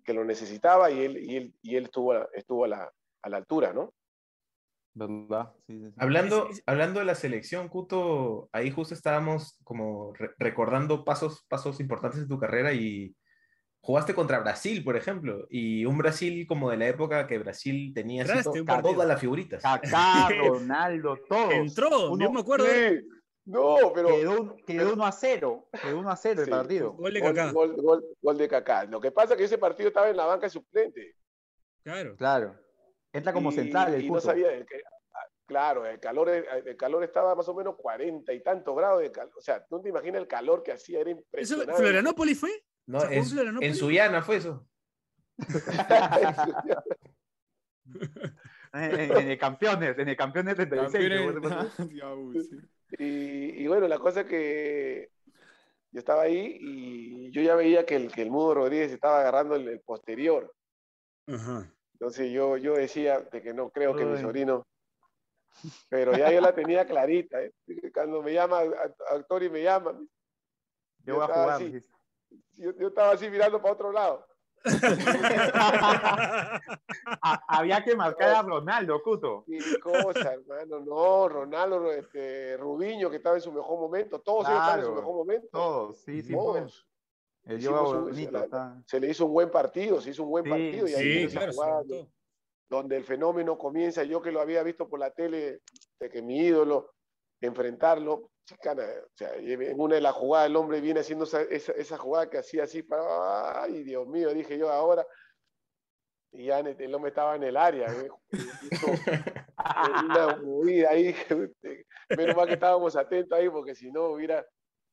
que, lo necesitaba y él, y él, y él estuvo, estuvo a, la, a la altura, ¿no? ¿Verdad? Hablando, hablando de la selección, Cuto, ahí justo estábamos como recordando pasos, pasos importantes de tu carrera y jugaste contra Brasil, por ejemplo, y un Brasil como de la época que Brasil tenía todas las figuritas. Kaká, [laughs] Ronaldo, todos. Entró, yo me acuerdo. No, pero. Quedó, 1 a 0. Quedó 1 a 0 el partido. Gol de Kaká. Gol, de Kaká. Lo que pasa es que ese partido estaba en la banca de suplente. Claro. Claro. Entra como central el y no sabía que, ah, Claro, el calor, el calor estaba más o menos 40 y tantos grados de calor. O sea, no te imaginas el calor que hacía, era impresionante. ¿Eso, ¿Florianópolis fue? No, [laughs] en, en Suyana fue eso. en, el campeones, en el campeones 36. y, y bueno, la cosa es que yo estaba ahí y yo ya veía que el, que el Mudo Rodríguez estaba agarrando el, posterior. Entonces yo, yo decía de que no creo que mi sobrino. Pero ya yo la tenía clarita. ¿eh? Cuando me llama, actor y me llama. Yo, voy a jugar yo, yo estaba así mirando para otro lado. [laughs] Había que marcar a Ronaldo, Cuto. Qué cosa, hermano. No, Ronaldo, este, Rubiño, que estaba en su mejor momento. Todos ellos estaban en su mejor momento. Todos, sí, sí. Todos. Bonito, se le hizo un buen partido, se hizo un buen partido. Y ahí sí, claro, donde el fenómeno comienza, yo que lo había visto por la tele, de que mi ídolo, enfrentarlo, chicana, o sea, en una de las jugadas el hombre viene haciendo esa, esa, jugada que hacía así para, ay Dios mío, dije yo ahora, y ya el hombre estaba en el área, ¿eh? [laughs] una movida ahí, [laughs] menos mal que estábamos atentos ahí, porque si no hubiera,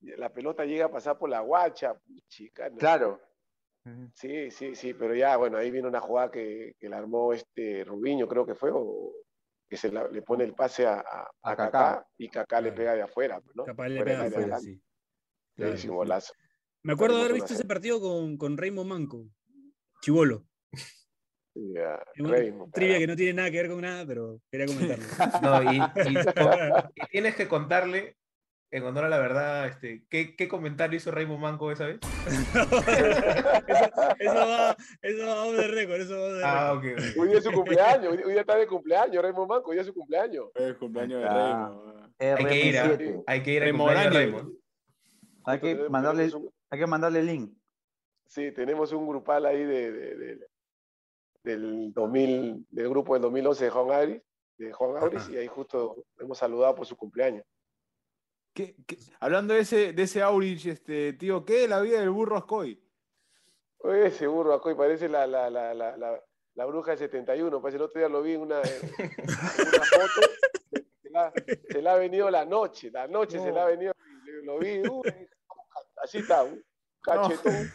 la pelota llega a pasar por la guacha, chicana. Claro. Sí, sí, sí, pero ya, bueno, ahí viene una jugada que, que la armó este Rubiño, creo que fue, o, que se le pone el pase a, a, Kaká, y Kaká le pega de afuera. Pues, ¿no? Kaká le pega de afuera, sí. golazo. Me acuerdo de haber visto ese partido con, con Raymond Manco, Chivolo. Yeah, trivia que no tiene nada que ver con nada, pero quería comentarlo. [laughs] No, y, y, tienes que contarle en honor a la verdad, este, ¿qué, ¿qué, comentario hizo Raymond Manco esa vez? [laughs] eso, va, eso va de récord, eso va de Ah, ok. Hoy día es su cumpleaños, hoy día está de cumpleaños, Raymond Manco, hoy día es su cumpleaños. Es cumpleaños de Raymond. Hay que ir, a, hay que ir a Raymond. Hay que mandarle, hay que mandarle el link. Sí, tenemos un grupal ahí de, de, de, del 2000, del grupo del 2011 de Juan Auris, de Juan y ahí justo hemos saludado por su cumpleaños. ¿Qué, hablando de ese, de ese Aurich, este, tío, ¿qué es la vida del burro Ascoy? Ese burro Ascoy parece la, la, la, la, la bruja del 71, parece el otro día lo vi en una, una foto, se, le ha venido la noche, la noche se le ha venido, lo vi, así está, un cachetón,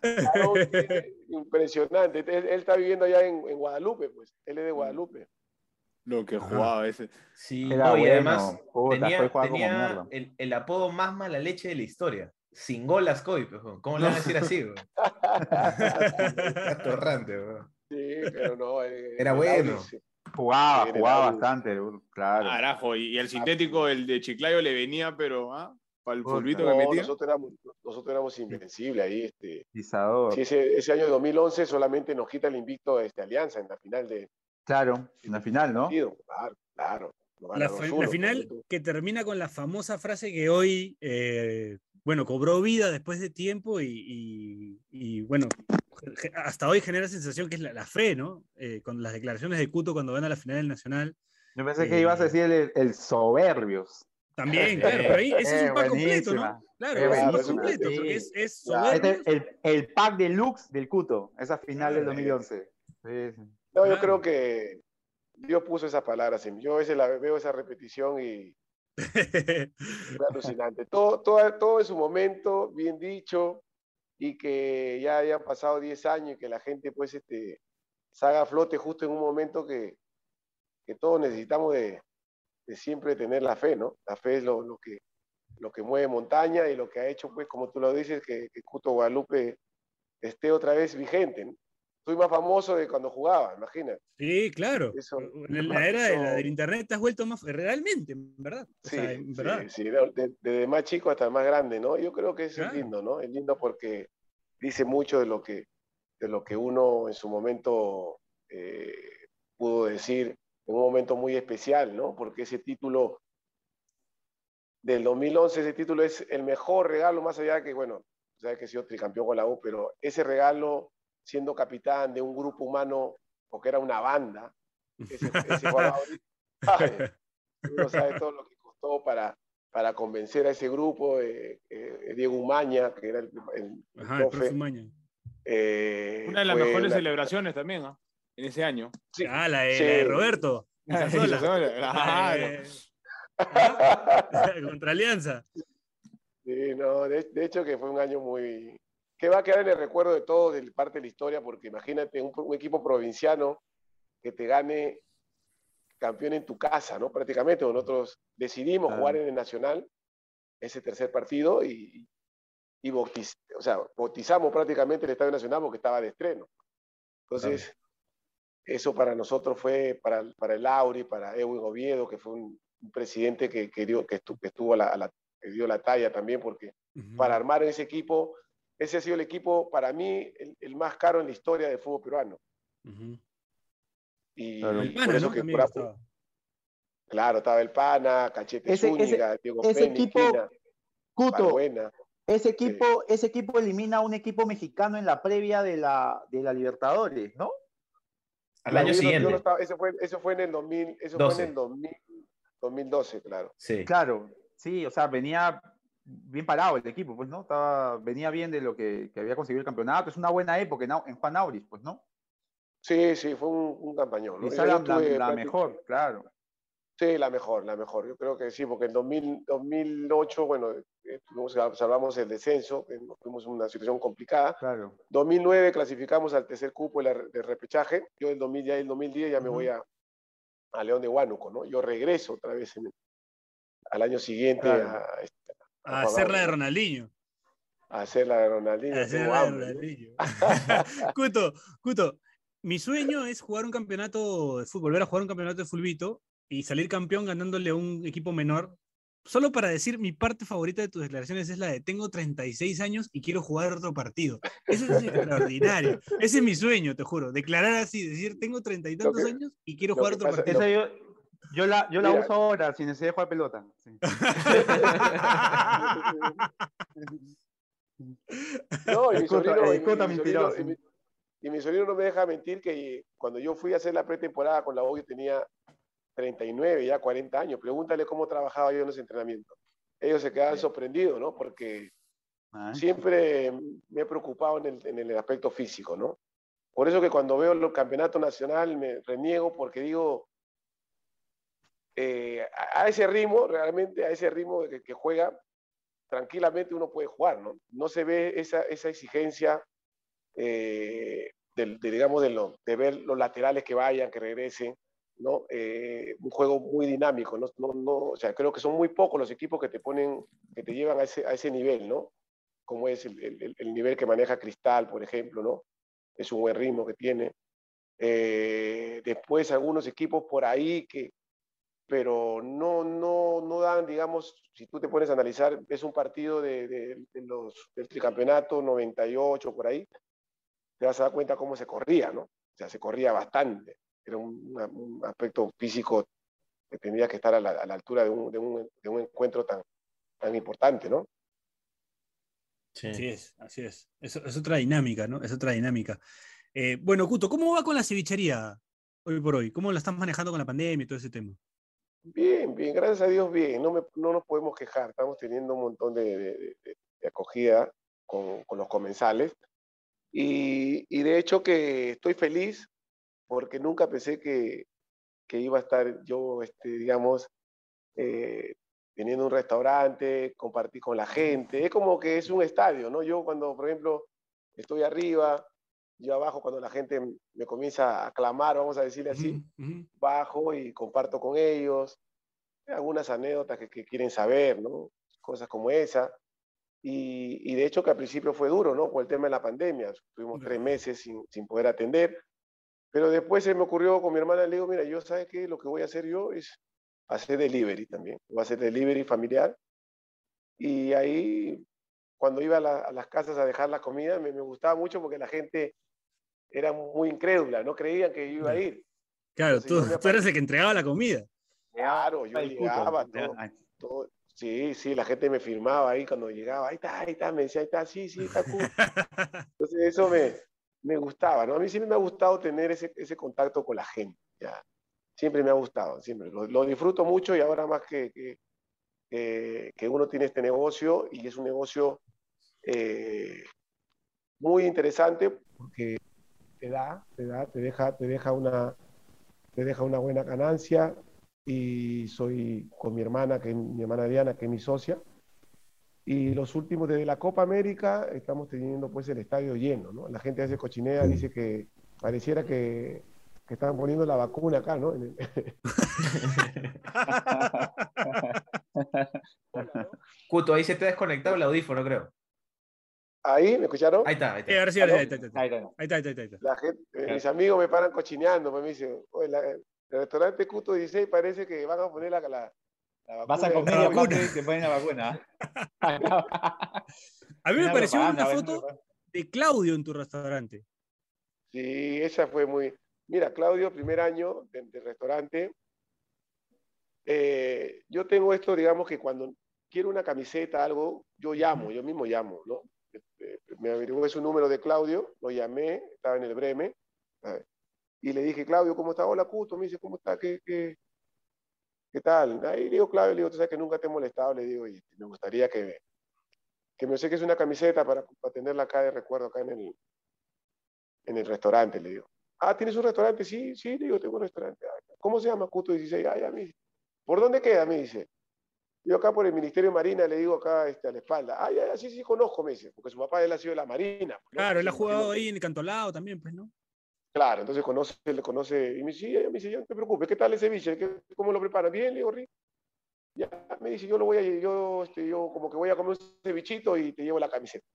[laughs] impresionante, él, está viviendo allá en, en Guadalupe, pues, él es de Guadalupe. Lo que jugaba ese. Sí, y además tenía, tenía el, el, apodo más mala leche de la historia. Sin gol Ascoy, ¿cómo le van a decir así? Atorrante, [laughs] Sí, pero no. Eh, Era bueno. Jugaba, jugaba bastante, claro. Carajo, y el sintético, el de Chiclayo, le venía, pero ¿ah? para el fulbito que metía. Nosotros éramos, nosotros éramos invencibles ahí. Este, sí, ese, ese, año 2011 solamente nos quita el invicto este, Alianza en la final de, Claro, en la final, ¿no? Claro, claro. La, final que termina con la famosa frase que hoy, eh, bueno, cobró vida después de tiempo y, bueno, hasta hoy genera sensación que es la, fe, ¿no? Eh, con las declaraciones de Cuto cuando van a la final del Nacional. Yo pensé que ibas a eh, decir el, soberbios. También, [laughs] claro, pero ahí ese es un pack completo, ¿no? Claro, es un pack completo, es, es soberbios. el, el, pack deluxe del Cuto, esa final del 2011. Sí, no, yo creo que Dios puso esa palabra. Yo a veces la veo esa repetición y [laughs] es alucinante. Todo, todo, todo en su momento, bien dicho, y que ya hayan pasado 10 años y que la gente pues este, salga a flote justo en un momento que, que todos necesitamos de, de, siempre tener la fe, ¿no? La fe es lo, lo, que, lo que mueve montaña y lo que ha hecho, pues, como tú lo dices, que, que Cuto Guadalupe esté otra vez vigente. ¿no? Soy más famoso de cuando jugaba, imagínate. Sí, claro. Eso, en la era eso... del internet te has vuelto más, realmente, ¿verdad? O sí, sea, en verdad. sí, sí, desde de más chico hasta más grande, ¿no? Yo creo que eso claro. es lindo, ¿no? Es lindo porque dice mucho de lo que, de lo que uno en su momento eh, pudo decir en un momento muy especial, ¿no? Porque ese título del 2011, ese título es el mejor regalo, más allá de que, bueno, sabes que he sido tricampeón con la U, pero ese regalo, siendo capitán de un grupo humano, porque era una banda, ese, ese jugador, [laughs] uno sabe todo lo que costó para, para convencer a ese grupo, eh, eh, Diego Umaña, que era el, el, Ajá, el profe. Umaña. Eh, una de las mejores celebraciones también, ¿no? En ese año. Sí. Ah, la de, sí. la de Roberto. Contra Alianza. Sí, no, de, de, hecho que fue un año muy... que va a quedar en el recuerdo de todos, de parte de la historia, porque imagínate un, un equipo provinciano que te gane campeón en tu casa, ¿no? Prácticamente, nosotros decidimos ah. jugar en el Nacional ese tercer partido y, y bautiz, o sea, bautizamos prácticamente el Estadio Nacional porque estaba de estreno. Entonces, ah. eso para nosotros fue, para, para el Auri, para Edwin Oviedo, que fue un, un presidente que, que, dio, que, estuvo, que estuvo a la, a la, que dio la talla también, porque uh -huh. para armar ese equipo, ese ha sido el equipo, para mí, el, el más caro en la historia del fútbol peruano. Uh -huh. Y, claro. y por eso ¿no? que por, estaba. Claro, estaba el Pana, Cachete ese, Zúñiga, ese, Diego ese Penny, equipo, Quina, Cuto, ese equipo, sí. ese equipo elimina a un equipo mexicano en la previa de la, de la Libertadores, ¿no? Al año siguiente. No estaba, eso, fue, eso fue en el 2000, eso 12. fue en el 2000, 2012, claro. Sí. Claro, sí, o sea, venía bien parado el equipo, pues, ¿no? Estaba, venía bien de lo que, que había conseguido el campeonato. Es una buena época en, en Juan Auris, pues, ¿no? Sí, sí, fue un, un campañón. la, la mejor, claro. Sí, la mejor, la mejor. Yo creo que sí, porque en 2000, 2008, bueno, eh, salvamos el descenso, tuvimos una situación complicada. Claro. 2009 clasificamos al tercer cupo de, de repechaje. Yo el 2000, ya el 2010 ya uh -huh. me voy a, a León de Huánuco, ¿no? Yo regreso otra vez en, al año siguiente claro. a, a, hacer la de Ronaldinho. A hacer la de Ronaldinho. A hacer la de Ronaldinho. [laughs] [laughs] Cuto, Cuto, mi sueño es jugar un campeonato de fútbol, volver a jugar un campeonato de fulbito y salir campeón ganándole a un equipo menor. Solo para decir, mi parte favorita de tus declaraciones es la de tengo 36 años y quiero jugar otro partido. Eso es extraordinario. [laughs] Ese es mi sueño, te juro. Declarar así, decir tengo treinta y tantos que, años y quiero jugar otro partido. Yo, yo, la, yo la uso ahora sin necesidad de jugar pelota. Sí. [laughs] no, y mi sobrino, y, mi, sobrino, y, mi, y mi sobrino no me deja mentir que cuando yo fui a hacer la pretemporada con la U, yo tenía 39, ya 40 años. Pregúntale cómo trabajaba yo en los entrenamientos. Ellos se quedan sorprendidos, ¿no? Porque ah, siempre me he preocupado en el, en el, aspecto físico, ¿no? Por eso que cuando veo el campeonato nacional me reniego porque digo, eh, a, ese ritmo, realmente a ese ritmo que, que, juega, tranquilamente uno puede jugar, ¿no? No se ve esa, esa exigencia eh, de, digamos, de, ver los laterales que vayan, que regresen, ¿no? Eh, un juego muy dinámico, ¿no? No, no, o sea, creo que son muy pocos los equipos que te ponen, que te llevan a ese, a ese nivel, ¿no? Como es el, nivel que maneja Cristal, por ejemplo, ¿no? Es un buen ritmo que tiene. Eh, después algunos equipos por ahí que, pero no, no, no dan, digamos, si tú te pones a analizar, es un partido de, de, de los, del tricampeonato 98 por ahí, te vas a dar cuenta cómo se corría, ¿no? O sea, se corría bastante era un, un, aspecto físico que tendría que estar a la, a la altura de un, de, un, de un, encuentro tan, tan importante, ¿no? Sí. Así es, así es. es. Es, otra dinámica, ¿no? Es otra dinámica. Eh, bueno, Cuto, ¿cómo va con la cevichería hoy por hoy? ¿Cómo la estás manejando con la pandemia y todo ese tema? Bien, bien, gracias a Dios, bien. No, me, no nos podemos quejar. Estamos teniendo un montón de, de, acogida con, con, los comensales. Y, y de hecho que estoy feliz porque nunca pensé que, que iba a estar yo, este, digamos, eh, teniendo un restaurante, compartir con la gente. Es como que es un estadio, ¿no? Yo cuando, por ejemplo, estoy arriba, yo abajo cuando la gente me comienza a clamar, vamos a decirle así, bajo y comparto con ellos algunas anécdotas que, quieren saber, ¿no? Cosas como esa. Y, de hecho que al principio fue duro, ¿no? Por el tema de la pandemia. Tuvimos tres meses sin, sin, poder atender. Pero después se me ocurrió con mi hermana, le digo, mira, yo sabes que lo que voy a hacer yo es hacer delivery también. Voy a hacer delivery familiar. Y ahí, cuando iba a, las casas a dejar la comida, me, me, gustaba mucho porque la gente era muy incrédula, no creían que yo iba a ir. Claro, tú, tú eres el que entregaba la comida. Claro, yo llegaba, todo, Sí, sí, la gente me firmaba ahí cuando llegaba, ahí está, ahí está, me decía, ahí está, sí, sí, está cool. [laughs] Entonces eso me, me gustaba, ¿no? A mí siempre me ha gustado tener ese, ese contacto con la gente, ya. Siempre me ha gustado, siempre. Lo, disfruto mucho y ahora más que, que, que, uno tiene este negocio y es un negocio eh, muy interesante porque te da, te da, te deja, te deja una, te deja una buena ganancia, y soy con mi hermana, que es mi hermana Diana, que es mi socia. Y los últimos, desde la Copa América, estamos teniendo pues el estadio lleno, ¿no? La gente hace cochinea, dice que pareciera que, que estaban poniendo la vacuna acá, ¿no? [laughs] Cuto, ahí se te ha desconectado el audífono, creo. ¿Ahí? ¿Me escucharon? Ahí está, ahí está. ahí, está, ahí, está, ahí, está, La gente, mis amigos me paran cochineando, pues me dicen, Oye, la, el restaurante Cuto 16 parece que van a poner la, la, la vacuna. Vas a comer la vacuna y te ponen la vacuna. [laughs] a mí me pareció una foto de Claudio en tu restaurante. Sí, esa fue muy... Mira, Claudio, primer año del restaurante. Eh, yo tengo esto, digamos que cuando quiero una camiseta, algo, yo llamo, yo mismo llamo, ¿no? Este, me averigué su número de Claudio, lo llamé, estaba en el Breme. Y le dije, Claudio, ¿cómo está? Hola, Cuto. Me dice, ¿cómo está? ¿Qué, qué, qué tal? Ahí le digo, Claudio, le digo, tú sabes que nunca te he molestado. Le digo, y me gustaría que, que me es una camiseta para, para tenerla acá de recuerdo, acá en el, en el restaurante. Le digo, ah, ¿tienes un restaurante? Sí, sí, le digo, tengo un restaurante. ¿Cómo se llama? Cuto 16. Ah, ya, me dice. ¿Por dónde queda? Me dice. Yo acá por el Ministerio de Marina le digo acá este, a la espalda. Ah, ya, ya, sí, sí, conozco, me dice, porque su papá él ha sido de la Marina. Claro, él ha jugado ahí en el Cantolao también, pues, ¿no? Claro, entonces conoce, le conoce, y me dice, me dice, no te preocupes, ¿qué tal ese ceviche? ¿Cómo lo preparan? Bien, le digo, rico. Ya me dice, yo lo voy a, yo, este, yo como que voy a comer un cevichito y te llevo la camiseta.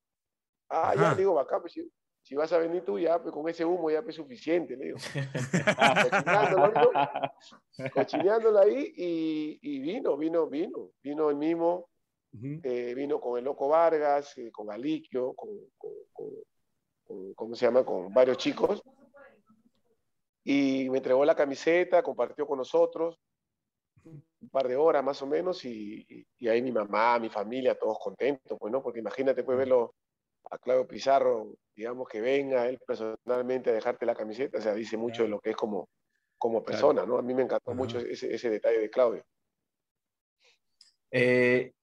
Ah, ya, le digo, acá, pues si, vas a venir tú, ya, pues con ese humo ya es pues, suficiente, le digo. [laughs] cochineándolo, ahí y, y, vino, vino, vino, vino el mismo, eh, vino con el Loco Vargas, eh, con Aliquio, con, con, con, ¿cómo se llama? Con varios chicos y me entregó la camiseta, compartió con nosotros un par de horas más o menos y, y, ahí mi mamá, mi familia, todos contentos, pues, ¿no? Porque imagínate, pues, verlo a Claudio Pizarro, digamos, que venga él personalmente a dejarte la camiseta, o sea, dice mucho de lo que es como, como persona, ¿no? A mí me encantó mucho ese, ese, detalle de Claudio. Eh,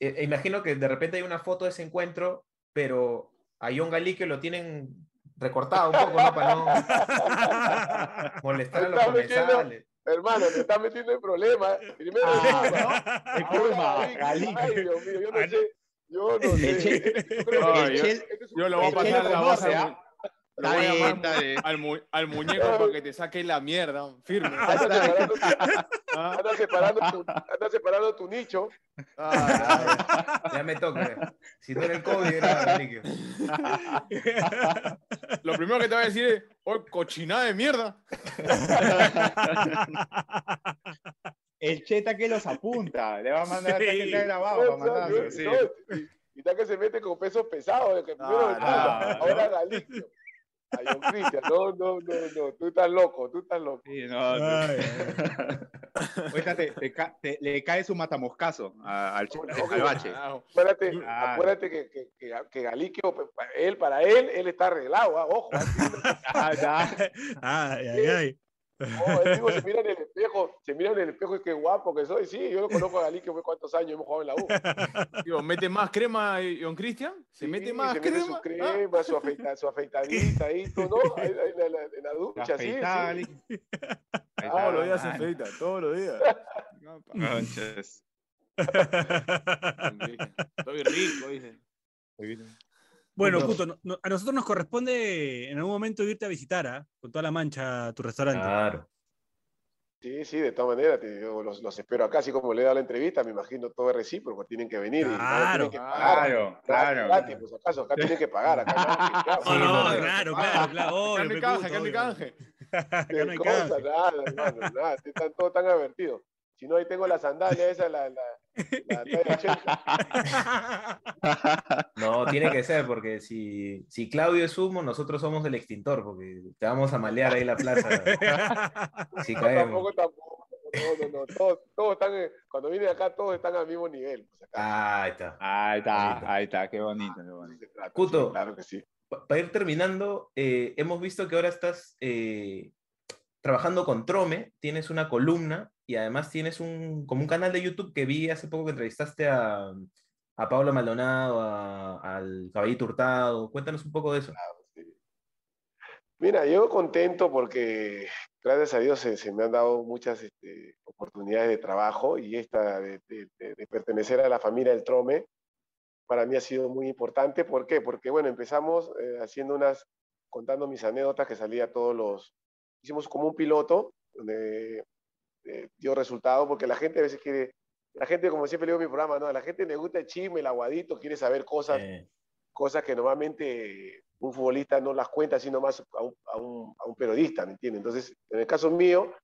eh, imagino que de repente hay una foto de ese encuentro, pero a John Galí que lo tienen recortado un poco, ¿no? Para no [laughs] molestar a los comensales. Hermano, te estás metiendo en problemas. Primero, ah, ¿no? El problema, Ay, Dios mío, yo no sé. Yo no sé. Yo, lo voy a pasar la base. Lo voy a llamar al, al, muñeco para que te saque la mierda, firme. [laughs] Anda separando, tu, anda separando tu nicho. Ah, ya me toca. Si no era el COVID, era líquido. Lo primero que te voy a decir es, oh, cochinada de mierda. [laughs] El cheta que los apunta, le va a mandar sí. a grabado para mandarlo. Sí. y, está que se mete con pesos pesados, que primero no, no, ahora líquido. Ay, Cristian, no, no, no, no, tú estás loco, tú estás loco. Sí, no, no. te, te, le cae su matamoscazo al, al bache. Acuérdate, ah. acuérdate que, que, que, que Galiquio, pues, él, para él, él está arreglado, ¿ah? ojo. [laughs] Ah, ay, ay, ay. Digo, se mira en el espejo, se mira en el espejo y qué guapo que soy. Sí, yo lo conozco a Galí, que fue cuántos años hemos jugado en la U. [laughs] Digo, ¿mete más crema John Cristian? ¿Se mete más se crema? Mete su crema, su, afeita, su afeitadita ahí, ¿no? [laughs] Ahí, ahí, en, la, en, la, ducha, sí. sí. Todos los días se afeita, todos los días. Estoy rico, dice. Bueno, Cuto, a nosotros nos corresponde en algún momento irte a visitar, ¿ah? con toda la mancha, a tu restaurante. Claro. Sí, sí, de todas maneras, los, espero acá, así como le he dado la entrevista, me imagino todo es recíproco, tienen que venir. Claro, claro, claro. Gratis, pues acaso, acá tienen que pagar. Acá, no, [laughs] no, claro, claro, claro. [laughs] Acá no hay canje, acá no hay canje. Acá no hay canje. Nada, hermano, nada, están todos tan advertidos. Si no, ahí tengo la sandalia esa, la, la, [laughs] No, tiene que ser, porque si, si Claudio es humo, nosotros somos el extintor, porque te vamos a malear ahí la plaza. si caemos. Tampoco, tampoco. No, no, no. Todos, todos están, cuando vienen acá, todos están al mismo nivel. Pues ahí está. Ahí está, ahí está, qué bonito, qué bonito. Cuto, claro que sí. Para ir terminando, eh, hemos visto que ahora estás eh, trabajando con Trome, tienes una columna y además tienes un, como un canal de YouTube que vi hace poco que entrevistaste a, a Pablo Maldonado, al Caballito Hurtado. Cuéntanos un poco de eso. Mira, yo contento porque gracias a Dios se, me han dado muchas este, oportunidades de trabajo y esta de, pertenecer a la familia del Trome para mí ha sido muy importante. ¿Por qué? Porque, bueno, empezamos eh, haciendo unas, contando mis anécdotas que salía todos los, hicimos como un piloto donde eh, dio resultado, porque la gente a veces quiere, la gente, como siempre digo en mi programa, ¿no? A la gente le gusta el chisme, el aguadito, quiere saber cosas, cosas que normalmente un futbolista no las cuenta, sino más a un, a un, a un periodista, ¿me entiendes? Entonces, en el caso mío,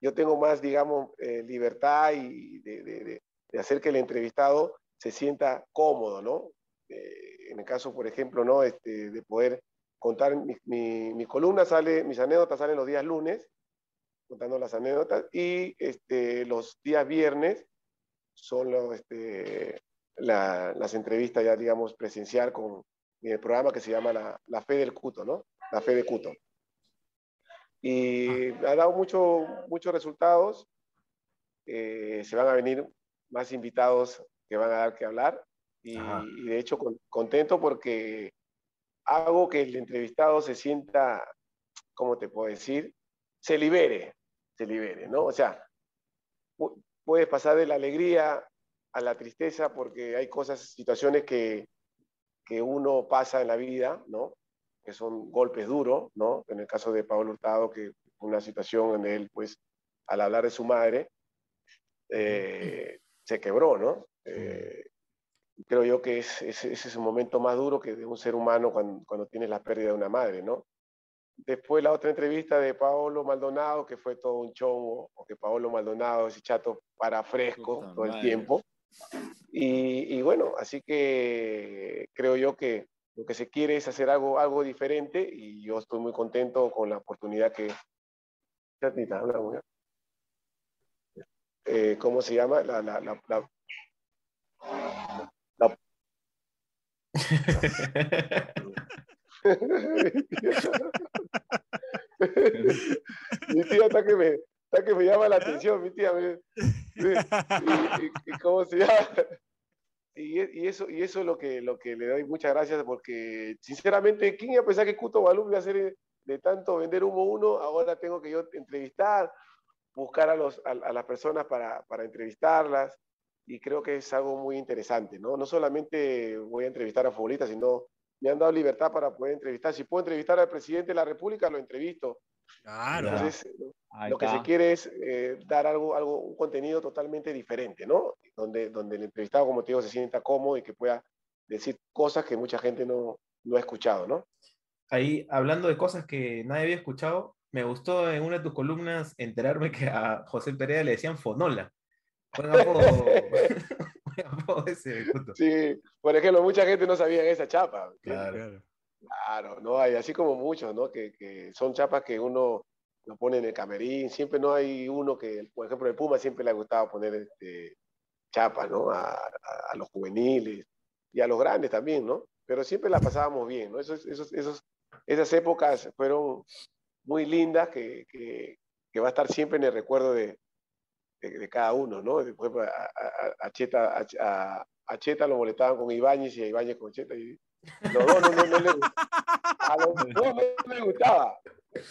yo tengo más, digamos, eh, libertad y de, de, de, hacer que el entrevistado se sienta cómodo, ¿no? Eh, en el caso, por ejemplo, ¿no? Este, de poder contar mi, mi, mi, columna sale, mis anécdotas salen los días lunes, contando las anécdotas, y este, los días viernes son los, este, la, las entrevistas ya, digamos, presencial con el programa que se llama La, la Fe del Cuto, ¿no? La Fe de Cuto. Y ha dado mucho, muchos resultados. Eh, se van a venir más invitados que van a dar que hablar. Y, y de hecho, con, contento porque hago que el entrevistado se sienta, ¿cómo te puedo decir? Se libere, se libere, ¿no? O sea, puedes pasar de la alegría a la tristeza porque hay cosas, situaciones que, que uno pasa en la vida, ¿no? Que son golpes duros, ¿no? En el caso de Pablo Hurtado, que una situación en él, pues, al hablar de su madre, eh, se quebró, ¿no? Eh, creo yo que es, es, es, ese momento más duro que de un ser humano cuando, cuando tienes la pérdida de una madre, ¿no? Después la otra entrevista de Paolo Maldonado, que fue todo un chongo, o que Paolo Maldonado, ese chato para fresco todo el tiempo. Y, y, bueno, así que creo yo que lo que se quiere es hacer algo, algo diferente y yo estoy muy contento con la oportunidad que... Eh, ¿Cómo se llama? La, la, la, la, la mi tía está que me, está que me llama la atención, mi tía. Me, y, y, ¿Cómo se llama? Y, y, eso, y eso es lo que, lo que le doy muchas gracias porque, sinceramente, ¿quién iba a pensar que Cuto Balú iba a hacer de tanto vender humo uno? Ahora tengo que yo entrevistar, buscar a, los, a, a las personas para, para entrevistarlas y creo que es algo muy interesante, ¿no? No solamente voy a entrevistar a futbolistas, sino me han dado libertad para poder entrevistar. Si puedo entrevistar al presidente de la República, lo entrevisto. Claro. Entonces, lo que se quiere es eh, dar algo, algo, un contenido totalmente diferente, ¿no? Donde, donde el entrevistado, como te digo, se sienta cómodo y que pueda decir cosas que mucha gente no, no ha escuchado, ¿no? Ahí, hablando de cosas que nadie había escuchado, me gustó en una de tus columnas enterarme que a José Pereira le decían Fonola. [laughs] Buen apodo, ese, sí, por ejemplo, mucha gente no sabía esa chapa. Claro. Claro, no hay, así como muchos, ¿no? Que, que, son chapas que uno lo pone en el camerín, siempre no hay uno que, por ejemplo, el Puma siempre le ha gustado poner este, chapas, ¿no? A, a, a, los juveniles y a los grandes también, ¿no? Pero siempre la pasábamos bien, ¿no? Esos, esos, esos, esas épocas fueron muy lindas que, que, que va a estar siempre en el recuerdo de, de, de cada uno, ¿no? Después a, a, a Cheta, a, a, Cheta lo molestaban con Ibáñez y a Ibáñez con Cheta. Y, [laughs] no, no, no, no, no, le, a los dos no, le gustaba.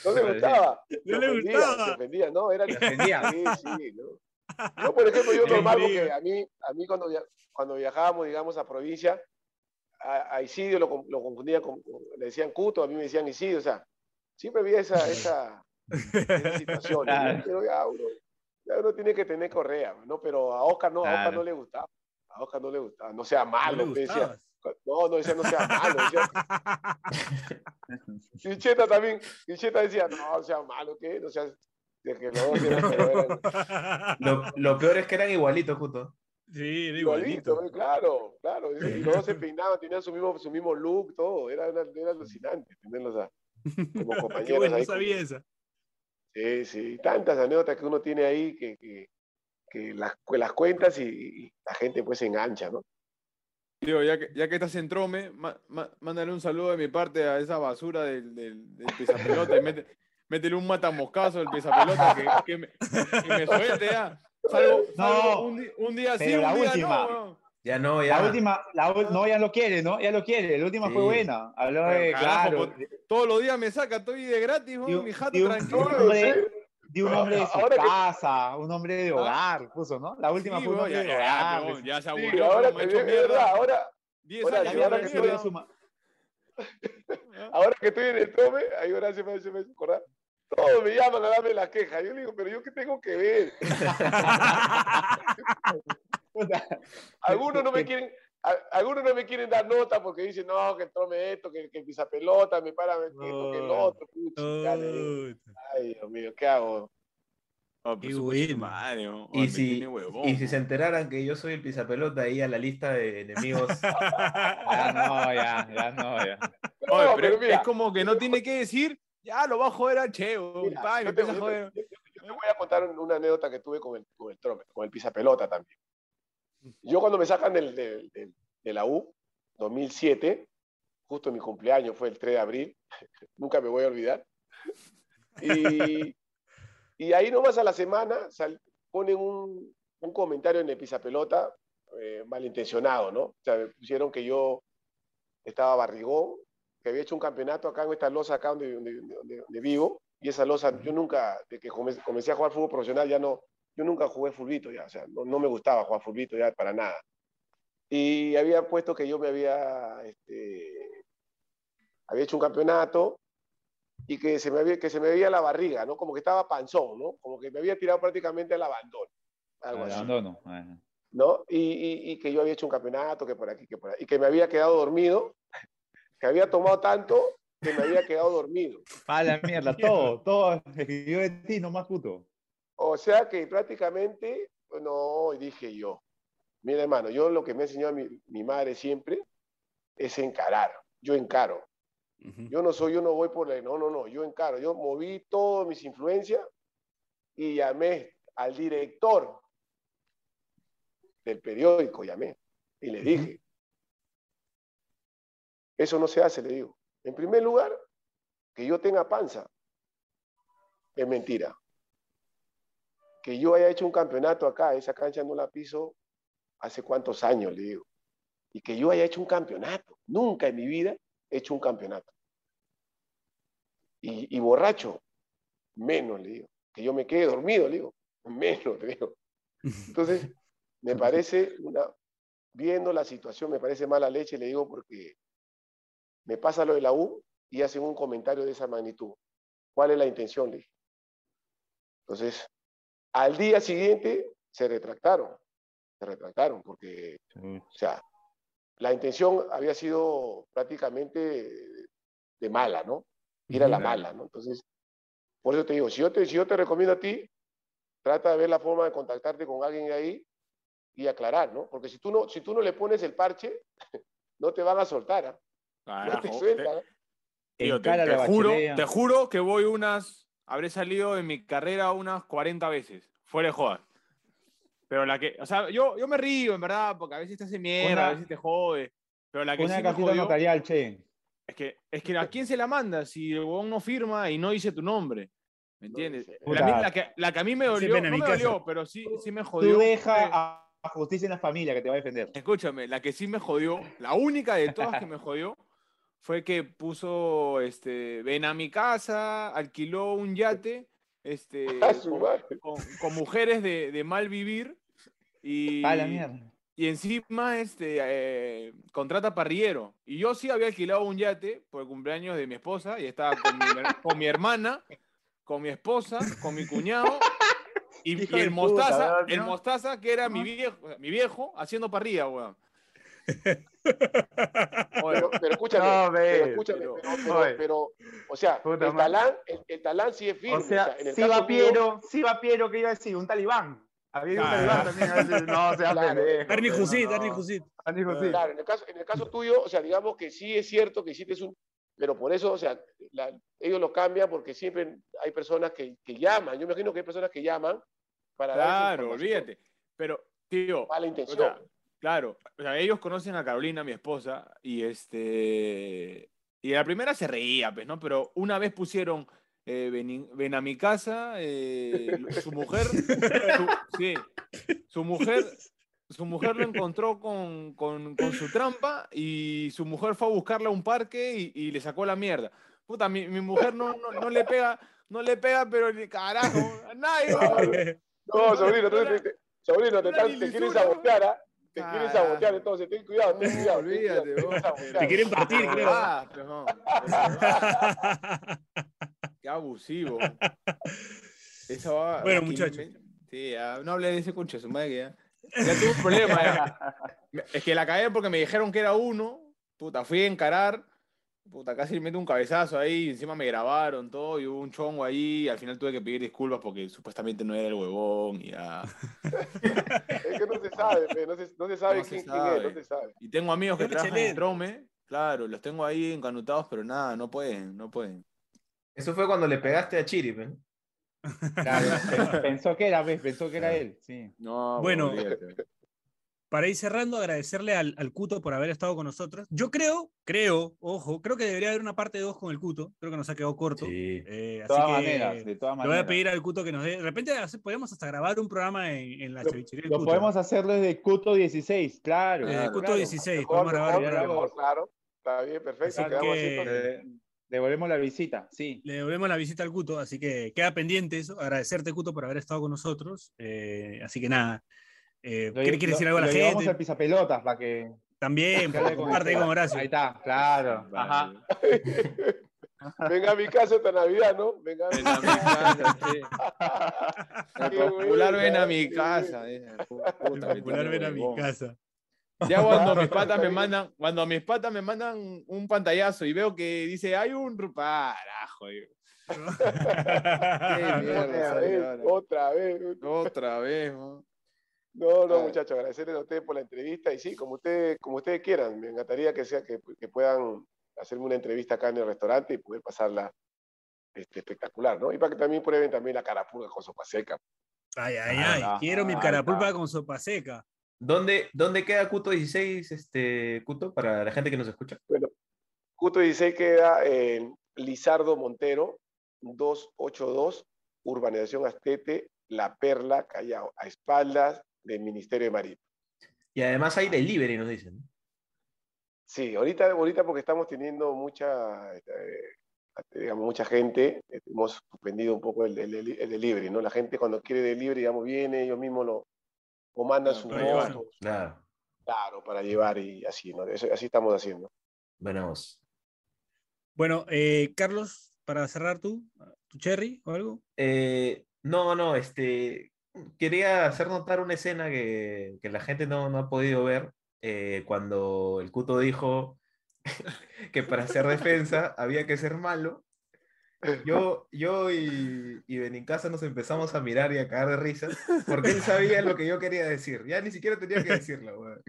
No le gustaba. No le gustaba. Se ofendía, no, era. [laughs] Sí, sí, ¿no? Yo, por ejemplo, yo normal, porque a mí, a mí cuando, via cuando viajábamos, digamos, a provincia, a, a Isidio lo, lo confundían con, con- le decían Cuto, a mí me decían Isidio, o sea, siempre había esa, esa, [laughs] esa situación, ¿no? Claro. pero ya uno, ya uno tiene que tener correa, ¿no? Pero a Oscar no, a Oscar Claro. no le gustaba, a Oscar no le gustaba, no sea ¿No malo, le me decía, no, no decía no sea malo, decía, [laughs] Quincheta también, Quincheta decía, no, sea malo, ¿qué? No seas, de que pero eran [laughs] Lo, lo peor es que eran igualitos, justo. Sí, era igualito, igualito. ¿eh? claro, claro, y los dos se peinaban, tenían su mismo, su mismo look, todo, era, era, era alucinante tenerlos a- como [laughs] Qué compañeros bueno, no ahí. sabía esa. Sí, sí, tantas anécdotas que uno tiene ahí que, que, que las, las cuentas y, y la gente pues se engancha, ¿no? Ya que, ya que estás en Trome, ma- ma- mándale un saludo de mi parte a esa basura del, del, del pisapelota [laughs] y mete- métele un matamoscazo del pisapelota que, que, me, que me suelte ya. Salgo, salgo No, un, día sí, un la día última. no. weón. Ya no, ya. La última, la, no, ya lo quiere, ¿no? Ya lo quiere. La última fue Sí. buena. Habló Pero de, carajo, claro, Todos los días me saca, estoy de gratis, de un- mi jato de un- tranquilo. de un hombre, de un hombre de su Ahora que- casa, un hombre de hogar, puso, ¿no? La última Sí, fue un hombre ya, de ya, hogar. ya se Sí, aburrió, ahora pero me que verdad, mierda. ahora, 10 ahora años que ahora ahora que que subió su ma- [laughs] ahora que estoy en el trome, ahí ahora se me, se me hace acordar, todos me llaman a darme la queja, yo le digo, pero yo qué tengo que ver, [laughs] [laughs] [laughs] algunos no me quieren, a- algunos no me quieren dar nota porque dicen, no, que el trome esto, que, que el pisapelota, me para esto, que el otro, pucha, Puta. ay, Dios mío, ¿qué hago? Oh, coche bueno. Oh, Y si, tiene huevón, y si se enteraran que yo soy el pisapelota ahí a la lista de enemigos. [laughs] Ya no, ya, ya no, ya. No, Oye, pero, pero es- mira, es como que no tiene que decir, ya lo va a joder a Cheo. Mira, pa, y yo, te, a yo joder. yo- yo te voy a contar una anécdota que tuve con el, con el trome, con el pisapelota también. Yo cuando me sacan del, del- de la U, 2007, justo mi cumpleaños fue el 3 de abril, [laughs] nunca me voy a olvidar. Y, y ahí nomás a la semana sal- ponen un, un comentario en el pisapelota eh, malintencionado, ¿no? O sea, me pusieron que yo estaba barrigón, que había hecho un campeonato acá en esta losa acá donde, donde, donde- vivo, y esa losa, yo nunca, de que comencé a jugar fútbol profesional, ya no, yo nunca jugué fulbito ya, o sea, no, no me gustaba jugar fulbito ya para nada. Y había puesto que yo me había, este, había hecho un campeonato y que se me había, que se me veía la barriga, ¿no? Como que estaba panzón, ¿no? Como que me había tirado prácticamente al abandono, algo así. Abandono. Ajá. ¿no? Y, y- y que yo había hecho un campeonato, que por aquí, que por ahí, y que me había quedado dormido, que había tomado tanto que me había quedado dormido. [laughs] A la mierda, todo, todo escribió de ti, nomás puto. O sea que prácticamente, no, dije yo, mira hermano, yo lo que me ha enseñado mi, mi madre siempre es encarar, yo encaro. Yo no soy, yo no voy por la, no, no, no, yo encaro, yo moví todas mis influencias y llamé al director del periódico, llamé y le dije, eso no se hace, le digo. En primer lugar, que yo tenga panza, es mentira. Que yo haya hecho un campeonato acá, esa cancha no la piso hace cuántos años, le digo. Y que yo haya hecho un campeonato, nunca en mi vida he hecho un campeonato. Y, y borracho, menos, le digo. Que yo me quede dormido, le digo. Menos, le digo. Entonces, me [laughs] parece una, viendo la situación, me parece mala leche, le digo, porque me pasa lo de la U y hacen un comentario de esa magnitud. ¿Cuál es la intención? Le dije. Entonces, al día siguiente se retractaron, se retractaron, porque, o sea, la intención había sido prácticamente de, mala, ¿no? Ir a la mala, ¿no? Entonces, por eso te digo, si yo te, si yo te recomiendo a ti, trata de ver la forma de contactarte con alguien ahí y aclarar, ¿no? Porque si tú no, si tú no le pones el parche, [laughs] no te van a soltar, ¿ah? No te Carajo, sueltan. ¿ah? Tío, te, te juro, te juro que voy unas. Habré salido en mi carrera unas 40 veces. Fuera de jodas. Pero la que. O sea, yo, yo me río, en verdad, porque a veces te hace mierda, Una- a veces te jode. Pero la que Una sí me jodió. notarial, che. Es que, es que a quién se la manda si el huevón no firma y no dice tu nombre. ¿Me entiendes? La, la que, la que a mí me dolió, no me dolió, pero sí, sí me jodió. Tú deja a a justicia en la familia que te va a defender. Escúchame, la que sí me jodió, la única de todas que me jodió, fue que puso, este, ven a mi casa, alquiló un yate, este, A su con, con- con mujeres de, de mal vivir y, A la mierda. y encima este, eh, contrata parrillero. Y yo sí había alquilado un yate por el cumpleaños de mi esposa y estaba con mi, con mi hermana, con mi esposa, con mi cuñado y, [laughs] el puta, mostaza, ¿no? el mostaza que era mi viejo, mi viejo haciendo parrilla, weón. [laughs] Pero, pero escúchame, No, pero escúchame, pero- pero, pero, oye. pero, o sea, Puta el talán, el, el talán sí es firme. O sea, en el si caso va mío- Piero, va Piero, ¿qué iba a decir? Un talibán. Había un talibán también. a veces, No, sea Claro. Jusit, no. Ernie Jusit. Claro, en el, caso, en el caso tuyo, o sea, digamos que sí es cierto que hiciste un... Pero por eso, o sea, la- ellos lo cambian porque siempre hay personas que, que llaman. Yo me imagino que hay personas que llaman para claro, olvídate. Pero, tío, Mala o intención. sea, claro, o sea, ellos conocen a Carolina, mi esposa, y este. Y la primera se reía, pues, ¿no? Pero una vez pusieron. eh, ven, ven a mi casa, eh, su mujer, su, sí, su mujer, su mujer lo encontró con, con- con su trampa y su mujer fue a buscarla a un parque y, y le sacó la mierda. Puta, mi, mi mujer no, no, no le pega, no le pega, pero ni carajo, a nadie. [laughs] No, sobrino, no, entonces te- te- sobrino, te, te ¿no? sabotear, ¿ah? Te Ah. quieren sabotear, entonces ten cuidado, ten cuidado. ten cuidado, olvídate, te quieren vos. sabotear. Te quieren partir, creo. Ah, no. Qué abusivo. Esa va- Bueno, muchachos. me- Sí, ya, no hablé de ese concha, su madre que ya. Ya tuve un problema. ya. [laughs] Es que la cagué porque me dijeron que era uno. Puta, fui a encarar. Puta, casi le meto un cabezazo ahí. Encima me grabaron todo y hubo un chongo ahí. Y al final tuve que pedir disculpas porque supuestamente no era el huevón. Y, ya. Es que no se sabe, pe, no se, no se sabe No se quién, es, no se sabe. y tengo amigos que trabajan en. Trome. Claro, los tengo ahí encanutados, pero nada, no pueden, no pueden. Eso fue cuando le pegaste a Chiri, ¿ven? Claro, pe- pensó que era, pensó que era él. Sí. No, Bueno. Para ir cerrando, agradecerle al, al Cuto por haber estado con nosotros. Yo creo, creo, ojo, creo que debería haber una parte 2 con el Cuto. Creo que nos ha quedado corto. Sí. Eh, De así todas que maneras, de todas le voy a pedir al Cuto que nos dé. De repente podemos hasta grabar un programa en, en la Lo, cevichería lo Cuto. podemos hacer desde Cuto 16, claro. Desde claro. Cuto 16, Mejor, podemos grabar un mejor, programa. mejor, claro. Está bien, perfecto. Así quedamos así, que- devolvemos la visita, sí. Le devolvemos la visita al Cuto, así que queda pendiente eso. Agradecerte, Cuto, por haber estado con nosotros. Eh, así que nada. Eh, Lo- ¿Quiere decir algo a la gente? al pisapelotas para que. También, con comparte con Horacio. Ahí está, claro. Ajá. [laughs] Venga a mi casa esta Navidad, ¿no? Venga a mi casa, sí. [laughs] El popular ven a mi casa. [laughs] puta, El popular ven a mi casa. Ya cuando mis patas me mandan, cuando mis patas me mandan un pantallazo y veo que dice hay un ru- carajo, digo. Qué mierda, Otra vez, otra vez. Otra vez, ¿no? No, no, Ah. muchachos, agradecerles a ustedes por la entrevista y sí, como ustedes, como ustedes quieran, me encantaría que sea que, que puedan hacerme una entrevista acá en el restaurante y poder pasarla este, espectacular, ¿no? Y para que también prueben también la carapulga con sopa seca. Ay, ay, Ah, ay. ah, Quiero mi ah, carapulpa está. con sopa seca. ¿Dónde, ¿Dónde queda Cuto 16, este, Cuto, para la gente que nos escucha? Cuto 16 queda en Lizardo Montero, 282, Urbanización Astete, La Perla, Callao, a espaldas del Ministerio de Marina. Y además hay delivery, nos dicen. Sí, ahorita, ahorita porque estamos teniendo mucha, eh, digamos, mucha gente, eh, hemos suspendido un poco el, el- el delivery, ¿no? La gente cuando quiere delivery, digamos, viene, ellos mismos lo, o mandan Ah, su para llevar. moto, Claro. claro, para llevar y así, ¿no? Eso- así estamos haciendo. Venamos. Bueno, eh, Carlos, para cerrar tú, tu cherry o algo. Eh, no, no, este, quería hacer notar una escena que, que la gente no, no ha podido ver eh, cuando el Cuto dijo [laughs] que para hacer defensa había que ser malo. Yo, yo y, y Benincasa nos empezamos a mirar y a cagar de risa porque él sabía lo que yo quería decir. Ya ni siquiera tenía que decirlo. [laughs]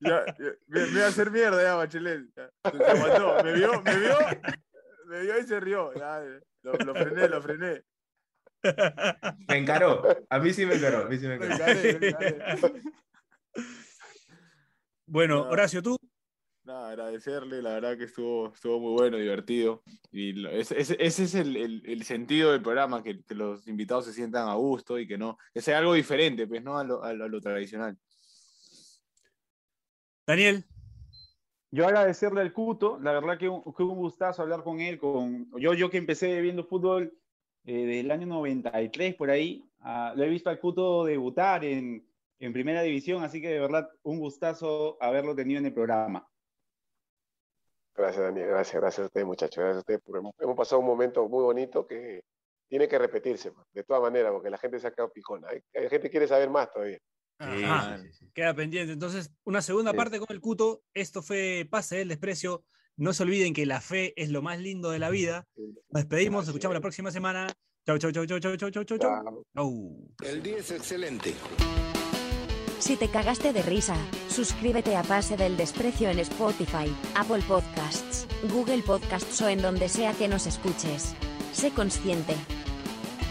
me, me a hacer mierda ya, Bachelet. Me vio, me vio, y se rió. Lo, lo frené, lo frené. Me encaró. A mí sí me encaró. A mí sí me Me encaró. encaré, me encaré. Bueno, No. Horacio, tú. Nada, agradecerle, la verdad que estuvo, estuvo muy bueno, divertido. Y lo- ese, ese- ese es el, el- el sentido del programa, que, que los invitados se sientan a gusto y que no, que sea algo diferente, pues, ¿no? A lo, a lo- a lo tradicional. Daniel. Yo agradecerle al Cuto, la verdad que un, un gustazo hablar con él. Con, yo, yo que empecé viendo fútbol eh, del año 93 por ahí, Ah, lo he visto al Cuto debutar en, en primera división, así que de verdad un gustazo haberlo tenido en el programa. Gracias, Daniel. Gracias, gracias a ustedes, muchachos. Gracias a ustedes. Porque hemos pasado un momento muy bonito que tiene que repetirse, pues, de todas maneras, porque la gente se ha quedado picona. Hay, gente que quiere saber más todavía. Queda pendiente. Entonces, una segunda parte con el Cuto. Esto fue Pase del Desprecio. No se olviden que la fe es lo más lindo de la vida. Nos despedimos, nos escuchamos la próxima semana. Chau, chau, chau, chau, chau, chau, chau, chau. El día es excelente. Si te cagaste de risa, suscríbete a Pase del Desprecio en Spotify, Apple Podcasts, Google Podcasts o en donde sea que nos escuches. Sé consciente.